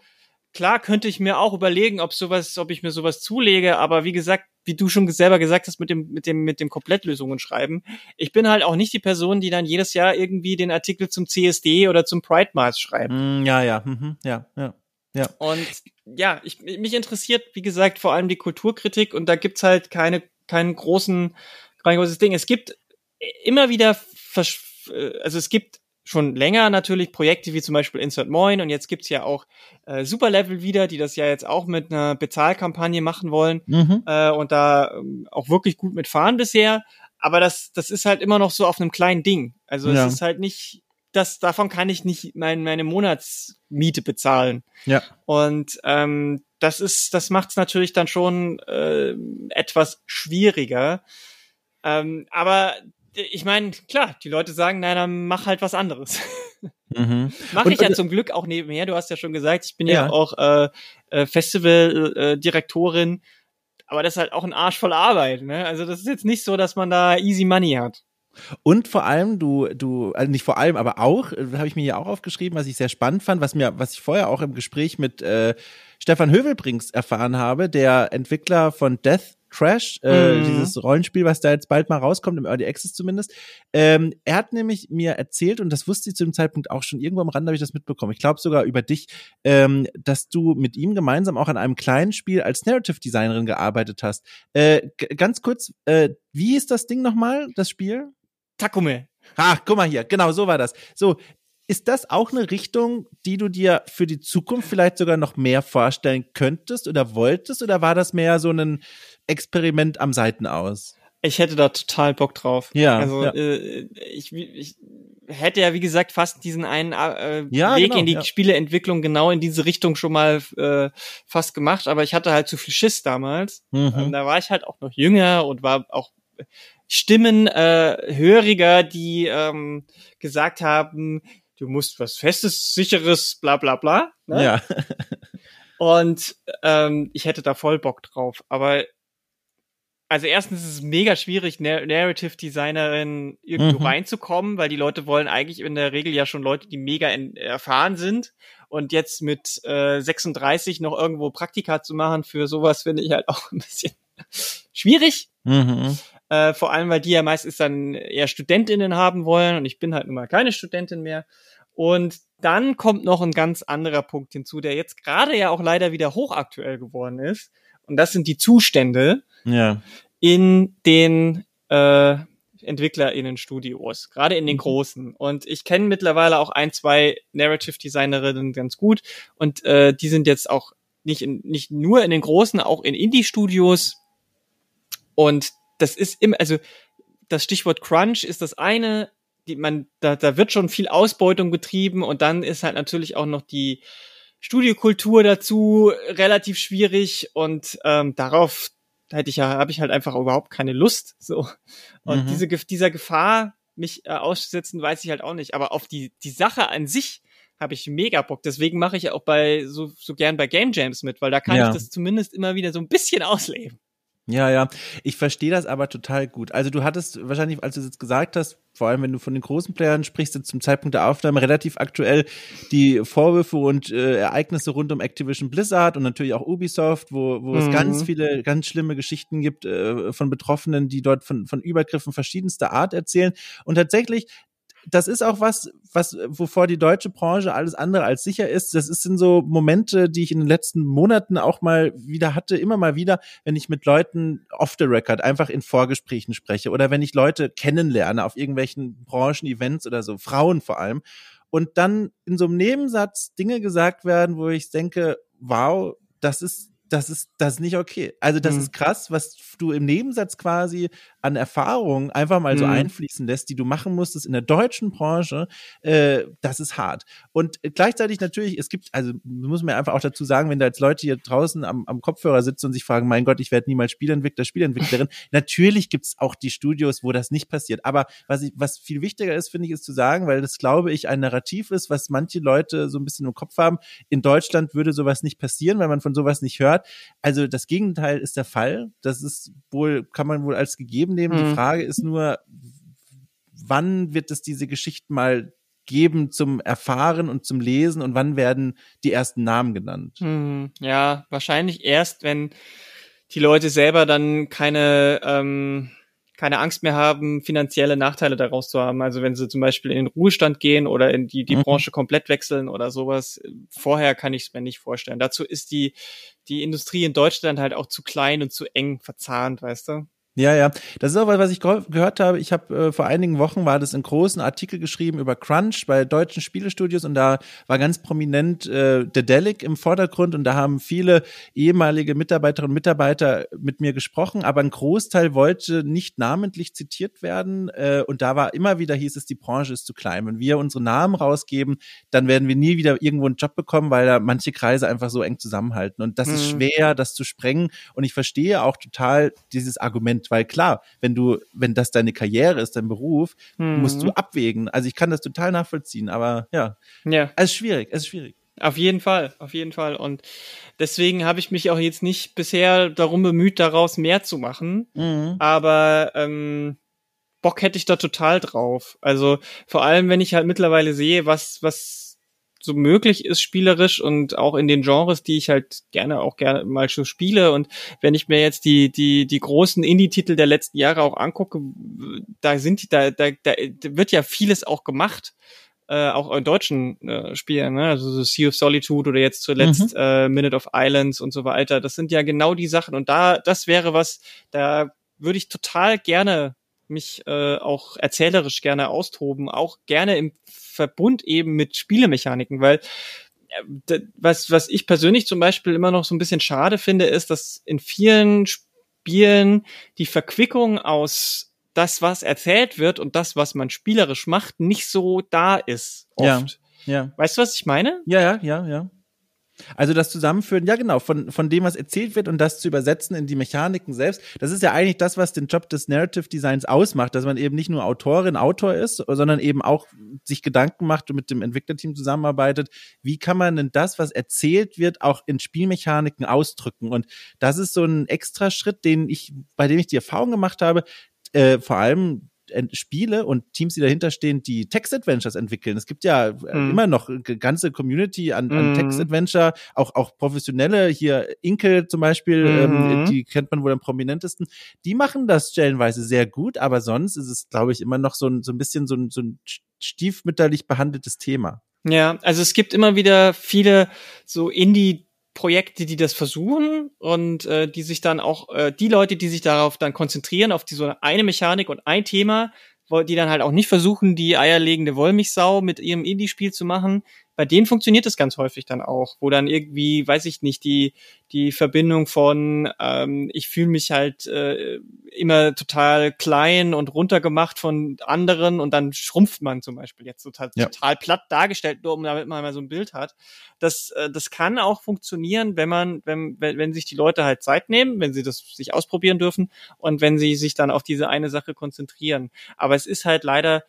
klar könnte ich mir auch überlegen, ob sowas, ob ich mir sowas zulege, aber wie gesagt, wie du schon selber gesagt hast, mit dem, mit dem, mit dem Komplettlösungen schreiben. Ich bin halt auch nicht die Person, die dann jedes Jahr irgendwie den Artikel zum CSD oder zum Pride Mars schreibt. Mm, ja, ja, mhm, ja, ja. Ja. Und ja, ich, mich interessiert, wie gesagt, vor allem die Kulturkritik und da gibt's halt keine, keinen großen, kein großes Ding. Es gibt immer wieder, also es gibt schon länger natürlich Projekte wie zum Beispiel Insert Moin und jetzt gibt's ja auch äh, Superlevel wieder, die das ja jetzt auch mit einer Bezahlkampagne machen wollen mhm. äh, und da ähm, auch wirklich gut mitfahren bisher. Aber das, das ist halt immer noch so auf einem kleinen Ding. Also ja. es ist halt nicht, das, davon kann ich nicht mein, meine Monatsmiete bezahlen. Ja. Und ähm, das ist, das macht's natürlich dann schon äh, etwas schwieriger. Ähm, aber ich meine, klar, die Leute sagen, nein, dann mach halt was anderes. Mhm. Mache ich ja zum Glück auch nebenher. Du hast ja schon gesagt, ich bin ja, ja auch äh, äh, Festivaldirektorin, aber das ist halt auch ein Arsch voll Arbeit. Ne? Also das ist jetzt nicht so, dass man da easy money hat. Und vor allem, du, du, also nicht vor allem, aber auch, äh, habe ich mir hier auch aufgeschrieben, was ich sehr spannend fand, was mir, was ich vorher auch im Gespräch mit äh, Stefan Hövelbrings erfahren habe, der Entwickler von Death Crash, äh, mhm. dieses Rollenspiel, was da jetzt bald mal rauskommt, im Early Access zumindest. Ähm, er hat nämlich mir erzählt, und das wusste ich zu dem Zeitpunkt auch schon, irgendwo am Rand habe ich das mitbekommen, ich glaube sogar über dich, ähm, dass du mit ihm gemeinsam auch an einem kleinen Spiel als Narrative Designerin gearbeitet hast. Äh, ganz kurz, äh, wie ist das Ding nochmal, das Spiel? Takume. Ah, guck mal hier, genau, so war das. So, ist das auch eine Richtung, die du dir für die Zukunft vielleicht sogar noch mehr vorstellen könntest oder wolltest? Oder war das mehr so ein Experiment am Seitenaus? Ich hätte da total Bock drauf. Ja. Also ja. Äh, ich, ich hätte ja, wie gesagt, fast diesen einen äh, ja, Weg genau, in die ja. Spieleentwicklung genau in diese Richtung schon mal äh, fast gemacht, aber ich hatte halt zu viel Schiss damals. Mhm. Ähm, da war ich halt auch noch jünger und war auch Stimmen äh, höriger, die ähm, gesagt haben, du musst was Festes, Sicheres, bla bla bla. Ne? Ja. Und ähm, ich hätte da voll Bock drauf. Aber also erstens ist es mega schwierig, Nar Narrative Designerin irgendwo Mhm. reinzukommen, weil die Leute wollen eigentlich in der Regel ja schon Leute, die mega erfahren sind. Und jetzt mit äh, 36 noch irgendwo Praktika zu machen für sowas finde ich halt auch ein bisschen schwierig. Mhm. Äh, vor allem, weil die ja meistens dann eher Studentinnen haben wollen und ich bin halt nun mal keine Studentin mehr. Und dann kommt noch ein ganz anderer Punkt hinzu, der jetzt gerade ja auch leider wieder hochaktuell geworden ist. Und das sind die Zustände Ja. in den äh, EntwicklerInnen-Studios, gerade in den großen. Und ich kenne mittlerweile auch ein, zwei Narrative-Designerinnen ganz gut und äh, die sind jetzt auch nicht, in, nicht nur in den großen, auch in Indie-Studios. Und das ist immer, also das Stichwort Crunch ist das eine, die man, da, da wird schon viel Ausbeutung betrieben und dann ist halt natürlich auch noch die Studiokultur dazu relativ schwierig und ähm, darauf hätte ich ja, habe ich halt einfach überhaupt keine Lust. So. Und Mhm. diese, dieser Gefahr, mich äh, auszusetzen, weiß ich halt auch nicht. Aber auf die, die Sache an sich habe ich mega Bock. Deswegen mache ich ja auch bei so, so gern bei Game Jams mit, weil da kann Ja. ich das zumindest immer wieder so ein bisschen ausleben. Ja, ja. Ich verstehe das aber total gut. Also du hattest wahrscheinlich, als du es jetzt gesagt hast, vor allem wenn du von den großen Playern sprichst, jetzt zum Zeitpunkt der Aufnahme relativ aktuell die Vorwürfe und äh, Ereignisse rund um Activision Blizzard und natürlich auch Ubisoft, wo, wo es Mhm. ganz viele ganz schlimme Geschichten gibt äh, von Betroffenen, die dort von, von Übergriffen verschiedenster Art erzählen. Und tatsächlich, das ist auch was, was, wovor die deutsche Branche alles andere als sicher ist. Das ist sind so Momente, die ich in den letzten Monaten auch mal wieder hatte, immer mal wieder, wenn ich mit Leuten off the record einfach in Vorgesprächen spreche oder wenn ich Leute kennenlerne auf irgendwelchen Branchen-Events oder so, Frauen vor allem. Und dann in so einem Nebensatz Dinge gesagt werden, wo ich denke, wow, das ist, das ist, das ist nicht okay. Also das Mhm. ist krass, was du im Nebensatz quasi an Erfahrungen einfach mal so Mhm. einfließen lässt, die du machen musstest in der deutschen Branche, äh, das ist hart. Und gleichzeitig natürlich, es gibt, also muss man einfach auch dazu sagen, wenn da jetzt Leute hier draußen am, am Kopfhörer sitzen und sich fragen, mein Gott, ich werde niemals Spielentwickler, Spielentwicklerin, natürlich gibt's auch die Studios, wo das nicht passiert. Aber was, ich, was viel wichtiger ist, finde ich, ist zu sagen, weil das, glaube ich, ein Narrativ ist, was manche Leute so ein bisschen im Kopf haben, in Deutschland würde sowas nicht passieren, weil man von sowas nicht hört. Also das Gegenteil ist der Fall. Das ist wohl, kann man wohl als gegeben nehmen. Die Mhm. Frage ist nur, wann wird es diese Geschichten mal geben zum Erfahren und zum Lesen und wann werden die ersten Namen genannt? Hm, ja, wahrscheinlich erst, wenn die Leute selber dann keine, ähm, keine Angst mehr haben, finanzielle Nachteile daraus zu haben. Also wenn sie zum Beispiel in den Ruhestand gehen oder in die, die Mhm. Branche komplett wechseln oder sowas. Vorher kann ich es mir nicht vorstellen. Dazu ist die, die Industrie in Deutschland halt auch zu klein und zu eng verzahnt, weißt du? Ja, ja. Das ist auch was, was ich ge gehört habe. Ich habe äh, vor einigen Wochen war das in großen Artikel geschrieben über Crunch bei deutschen Spielestudios und da war ganz prominent äh, Dedelic im Vordergrund und da haben viele ehemalige Mitarbeiterinnen und Mitarbeiter mit mir gesprochen, aber ein Großteil wollte nicht namentlich zitiert werden äh, und da war immer wieder hieß es, die Branche ist zu klein. Wenn wir unsere Namen rausgeben, dann werden wir nie wieder irgendwo einen Job bekommen, weil da manche Kreise einfach so eng zusammenhalten und das ist Mhm. schwer, das zu sprengen und ich verstehe auch total dieses Argument, weil klar, wenn du, wenn das deine Karriere ist, dein Beruf, Mhm. musst du abwägen. Also ich kann das total nachvollziehen, aber ja, Ja. es ist schwierig, es ist schwierig. Auf jeden Fall, auf jeden Fall. Und deswegen habe ich mich auch jetzt nicht bisher darum bemüht, daraus mehr zu machen. Aber ähm, Bock hätte ich da total drauf. Also vor allem, wenn ich halt mittlerweile sehe, was, was so möglich ist spielerisch und auch in den Genres, die ich halt gerne auch gerne mal schon spiele. Und wenn ich mir jetzt die, die, die großen Indie-Titel der letzten Jahre auch angucke, da sind die, da, da, da wird ja vieles auch gemacht. Äh, auch in deutschen äh, Spielen, ne? also so Sea of Solitude oder jetzt zuletzt äh, Minute of Islands und so weiter. Das sind ja genau die Sachen. Und da, das wäre was, da würde ich total gerne mich äh, auch erzählerisch gerne austoben, auch gerne im Verbund eben mit Spielemechaniken, weil äh, was, was ich persönlich zum Beispiel immer noch so ein bisschen schade finde, ist, dass in vielen Spielen die Verquickung aus das, was erzählt wird und das, was man spielerisch macht, nicht so da ist. Oft. Ja. ja. Weißt du, was ich meine? Ja, ja, ja, ja. Also das Zusammenführen, ja genau, von, von dem, was erzählt wird und das zu übersetzen in die Mechaniken selbst, das ist ja eigentlich das, was den Job des Narrative Designs ausmacht, dass man eben nicht nur Autorin, Autor ist, sondern eben auch sich Gedanken macht und mit dem Entwicklerteam zusammenarbeitet, wie kann man denn das, was erzählt wird, auch in Spielmechaniken ausdrücken. Und das ist so ein extra Schritt, den ich, bei dem ich die Erfahrung gemacht habe, äh, vor allem Spiele und Teams, die dahinter stehen, die Text-Adventures entwickeln. Es gibt ja mhm. immer noch eine ganze Community an, an mhm. Text-Adventure, auch, auch professionelle, hier Inkel zum Beispiel, ähm, mhm. die kennt man wohl am prominentesten. Die machen das stellenweise sehr gut, aber sonst ist es, glaube ich, immer noch so ein, so ein bisschen so ein, so ein stiefmütterlich behandeltes Thema. Ja, also es gibt immer wieder viele so Indie Projekte, die das versuchen und äh, die sich dann auch, äh, die Leute, die sich darauf dann konzentrieren, auf die so eine Mechanik und ein Thema, die dann halt auch nicht versuchen, die eierlegende Wollmilchsau mit ihrem Indie-Spiel zu machen, bei denen funktioniert es ganz häufig dann auch, wo dann irgendwie, weiß ich nicht, die, die Verbindung von, ähm, ich fühle mich halt äh, immer total klein und runtergemacht von anderen und dann schrumpft man zum Beispiel jetzt total, ja. total platt dargestellt, nur um damit man mal so ein Bild hat. Das, äh, das kann auch funktionieren, wenn man, wenn, wenn, wenn sich die Leute halt Zeit nehmen, wenn sie das sich ausprobieren dürfen und wenn sie sich dann auf diese eine Sache konzentrieren. Aber es ist halt leider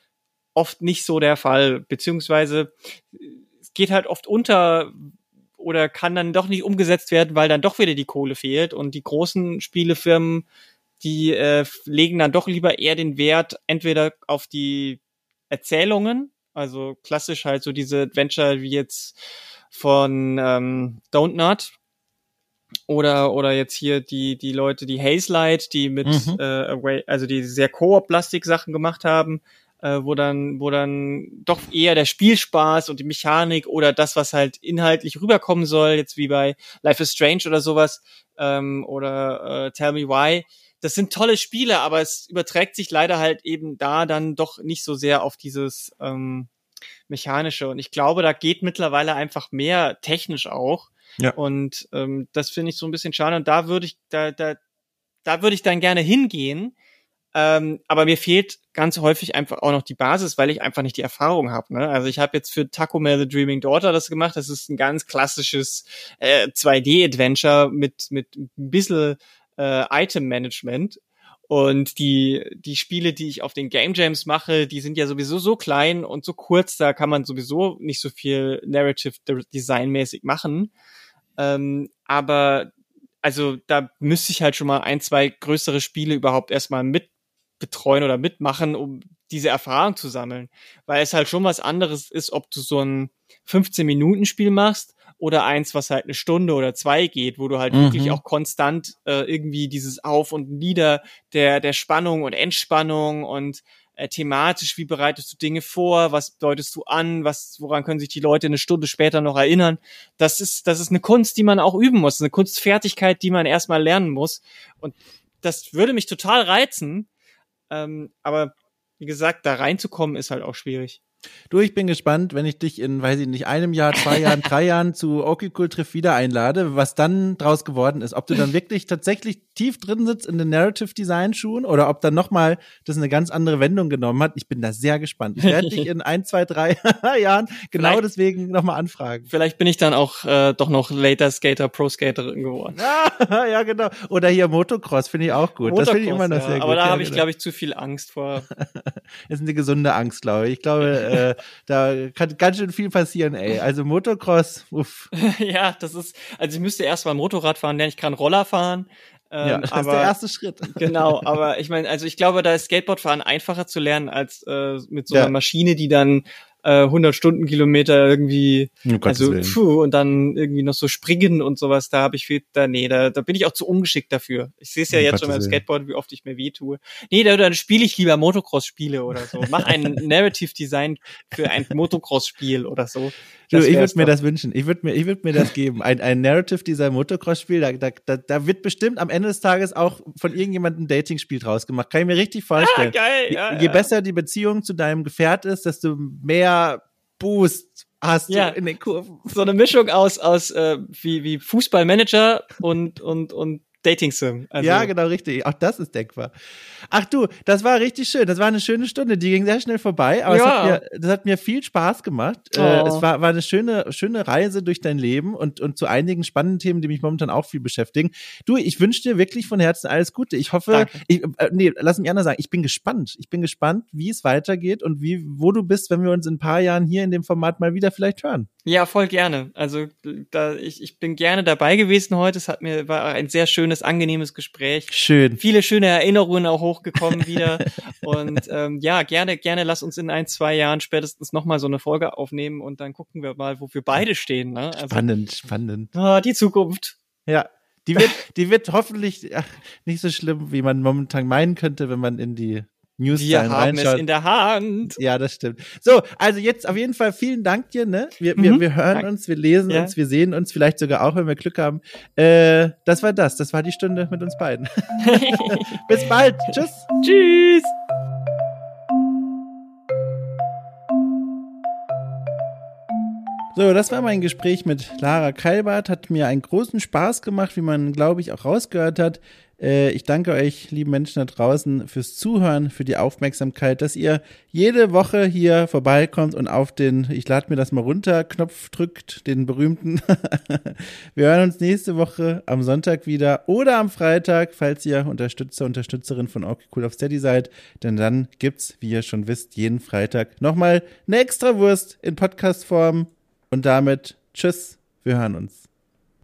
oft nicht so der Fall, beziehungsweise geht halt oft unter oder kann dann doch nicht umgesetzt werden, weil dann doch wieder die Kohle fehlt und die großen Spielefirmen, die äh, legen dann doch lieber eher den Wert entweder auf die Erzählungen, also klassisch halt so diese Adventure wie jetzt von ähm, Don't Not oder oder jetzt hier die die Leute die Haze Light, die mit mhm. äh, also die sehr Koop-Plastik Sachen gemacht haben, äh, wo dann, wo dann doch eher der Spielspaß und die Mechanik oder das, was halt inhaltlich rüberkommen soll, jetzt wie bei Life is Strange oder sowas, ähm, oder äh, Tell Me Why. Das sind tolle Spiele, aber es überträgt sich leider halt eben da dann doch nicht so sehr auf dieses ähm, Mechanische. Und ich glaube, da geht mittlerweile einfach mehr technisch auch. Ja. Und ähm, das finde ich so ein bisschen schade. Und da würde ich, da, da, da würde ich dann gerne hingehen, ähm, aber mir fehlt ganz häufig einfach auch noch die Basis, weil ich einfach nicht die Erfahrung habe. Ne? Also ich habe jetzt für Taco Mail The Dreaming Daughter das gemacht. Das ist ein ganz klassisches äh, 2D-Adventure mit, mit ein bisschen äh, Item-Management. Und die, die Spiele, die ich auf den Game Jams mache, die sind ja sowieso so klein und so kurz, da kann man sowieso nicht so viel Narrative Design mäßig machen. Ähm, aber also da müsste ich halt schon mal ein, zwei größere Spiele überhaupt erstmal mit betreuen oder mitmachen, um diese Erfahrung zu sammeln. Weil es halt schon was anderes ist, ob du so ein 15-Minuten-Spiel machst oder eins, was halt eine Stunde oder zwei geht, wo du halt mhm. wirklich auch konstant äh, irgendwie dieses Auf und Nieder der, der Spannung und Entspannung und äh, thematisch, wie bereitest du Dinge vor, was deutest du an, was, woran können sich die Leute eine Stunde später noch erinnern. Das ist, das ist eine Kunst, die man auch üben muss, eine Kunstfertigkeit, die man erstmal lernen muss. Und das würde mich total reizen, ähm, aber wie gesagt, da reinzukommen ist halt auch schwierig. Du, ich bin gespannt, wenn ich dich in, weiß ich nicht, einem Jahr, zwei Jahren, drei Jahren zu Cool Triff wieder einlade, was dann draus geworden ist. Ob du dann wirklich tatsächlich tief drin sitzt in den Narrative Design Schuhen oder ob dann nochmal das eine ganz andere Wendung genommen hat. Ich bin da sehr gespannt. Ich werde dich in ein, zwei, drei Jahren genau vielleicht, deswegen nochmal anfragen. Vielleicht bin ich dann auch äh, doch noch Later Skater, Pro Skaterin geworden. ja, genau. Oder hier Motocross finde ich auch gut. Motocross, das finde ich immer noch ja, sehr gut. Aber da ja, habe ich, genau. glaube ich, zu viel Angst vor. das ist eine gesunde Angst, glaube ich. Ich glaube, äh, da kann ganz schön viel passieren, ey. Also Motocross, uff. ja, das ist, also ich müsste erst mal Motorrad fahren, denn ich kann Roller fahren. Ähm, ja, das aber, ist der erste Schritt. genau, aber ich meine, also ich glaube, da ist Skateboardfahren einfacher zu lernen als äh, mit so einer ja. Maschine, die dann äh, 100 Stundenkilometer irgendwie, oh, also puh, und dann irgendwie noch so springen und sowas, da habe ich viel, da, nee, da, da bin ich auch zu ungeschickt dafür. Ich sehe es ja oh, jetzt schon beim Skateboard, wie oft ich mir weh tue. Nee, da, dann spiele ich lieber Motocross-Spiele oder so. Mach ein Narrative Design für ein Motocross-Spiel oder so. Du, ich würde mir das wünschen. Ich würde mir, ich würde mir das geben. Ein, ein Narrative dieser Motocross-Spiel, da, da, da, da wird bestimmt am Ende des Tages auch von irgendjemandem ein Dating-Spiel draus gemacht. Kann ich mir richtig vorstellen. Ah, geil, ja, je, je ja. besser die Beziehung zu deinem Gefährt ist, desto mehr Boost hast ja. du in den Kurven. So eine Mischung aus, aus äh, wie, wie Fußballmanager und, und, und Dating-Sim. Also ja, genau, richtig. Auch das ist denkbar. Ach du, das war richtig schön. Das war eine schöne Stunde. Die ging sehr schnell vorbei, aber ja. das, hat mir, das hat mir viel Spaß gemacht. Äh, oh. es war, war eine schöne, schöne Reise durch dein Leben und, und zu einigen spannenden Themen, die mich momentan auch viel beschäftigen. Du, ich wünsche dir wirklich von Herzen alles Gute. Ich hoffe, ich, äh, nee, lass mich anders sagen. Ich bin gespannt. Ich bin gespannt, wie es weitergeht und wie, wo du bist, wenn wir uns in ein paar Jahren hier in dem Format mal wieder vielleicht hören. Ja, voll gerne. Also da, ich, ich bin gerne dabei gewesen heute. Es hat mir war ein sehr schönes, angenehmes Gespräch. Schön. Viele schöne Erinnerungen auch hochgekommen wieder. und ähm, ja, gerne, gerne lass uns in ein, zwei Jahren spätestens nochmal so eine Folge aufnehmen und dann gucken wir mal, wo wir beide stehen. Ne? Also, spannend, spannend. Ah, die Zukunft. Ja, die wird, die wird hoffentlich nicht so schlimm, wie man momentan meinen könnte, wenn man in die News Wir haben reinschaut. es in der Hand. Ja, das stimmt. So, also jetzt auf jeden Fall vielen Dank dir, ne? Wir, mhm. wir, wir hören Dank. uns, wir lesen ja. uns, wir sehen uns vielleicht sogar auch, wenn wir Glück haben. Äh, das war das. Das war die Stunde mit uns beiden. Bis bald. Tschüss. Tschüss. So, das war mein Gespräch mit Lara Kalbart. Hat mir einen großen Spaß gemacht, wie man, glaube ich, auch rausgehört hat. Äh, ich danke euch, lieben Menschen da draußen, fürs Zuhören, für die Aufmerksamkeit, dass ihr jede Woche hier vorbeikommt und auf den, ich lade mir das mal runter, Knopf drückt, den berühmten. Wir hören uns nächste Woche am Sonntag wieder oder am Freitag, falls ihr Unterstützer, Unterstützerin von okay Cool auf Steady seid. Denn dann gibt's, wie ihr schon wisst, jeden Freitag nochmal eine extra Wurst in Podcastform. Und damit tschüss, wir hören uns.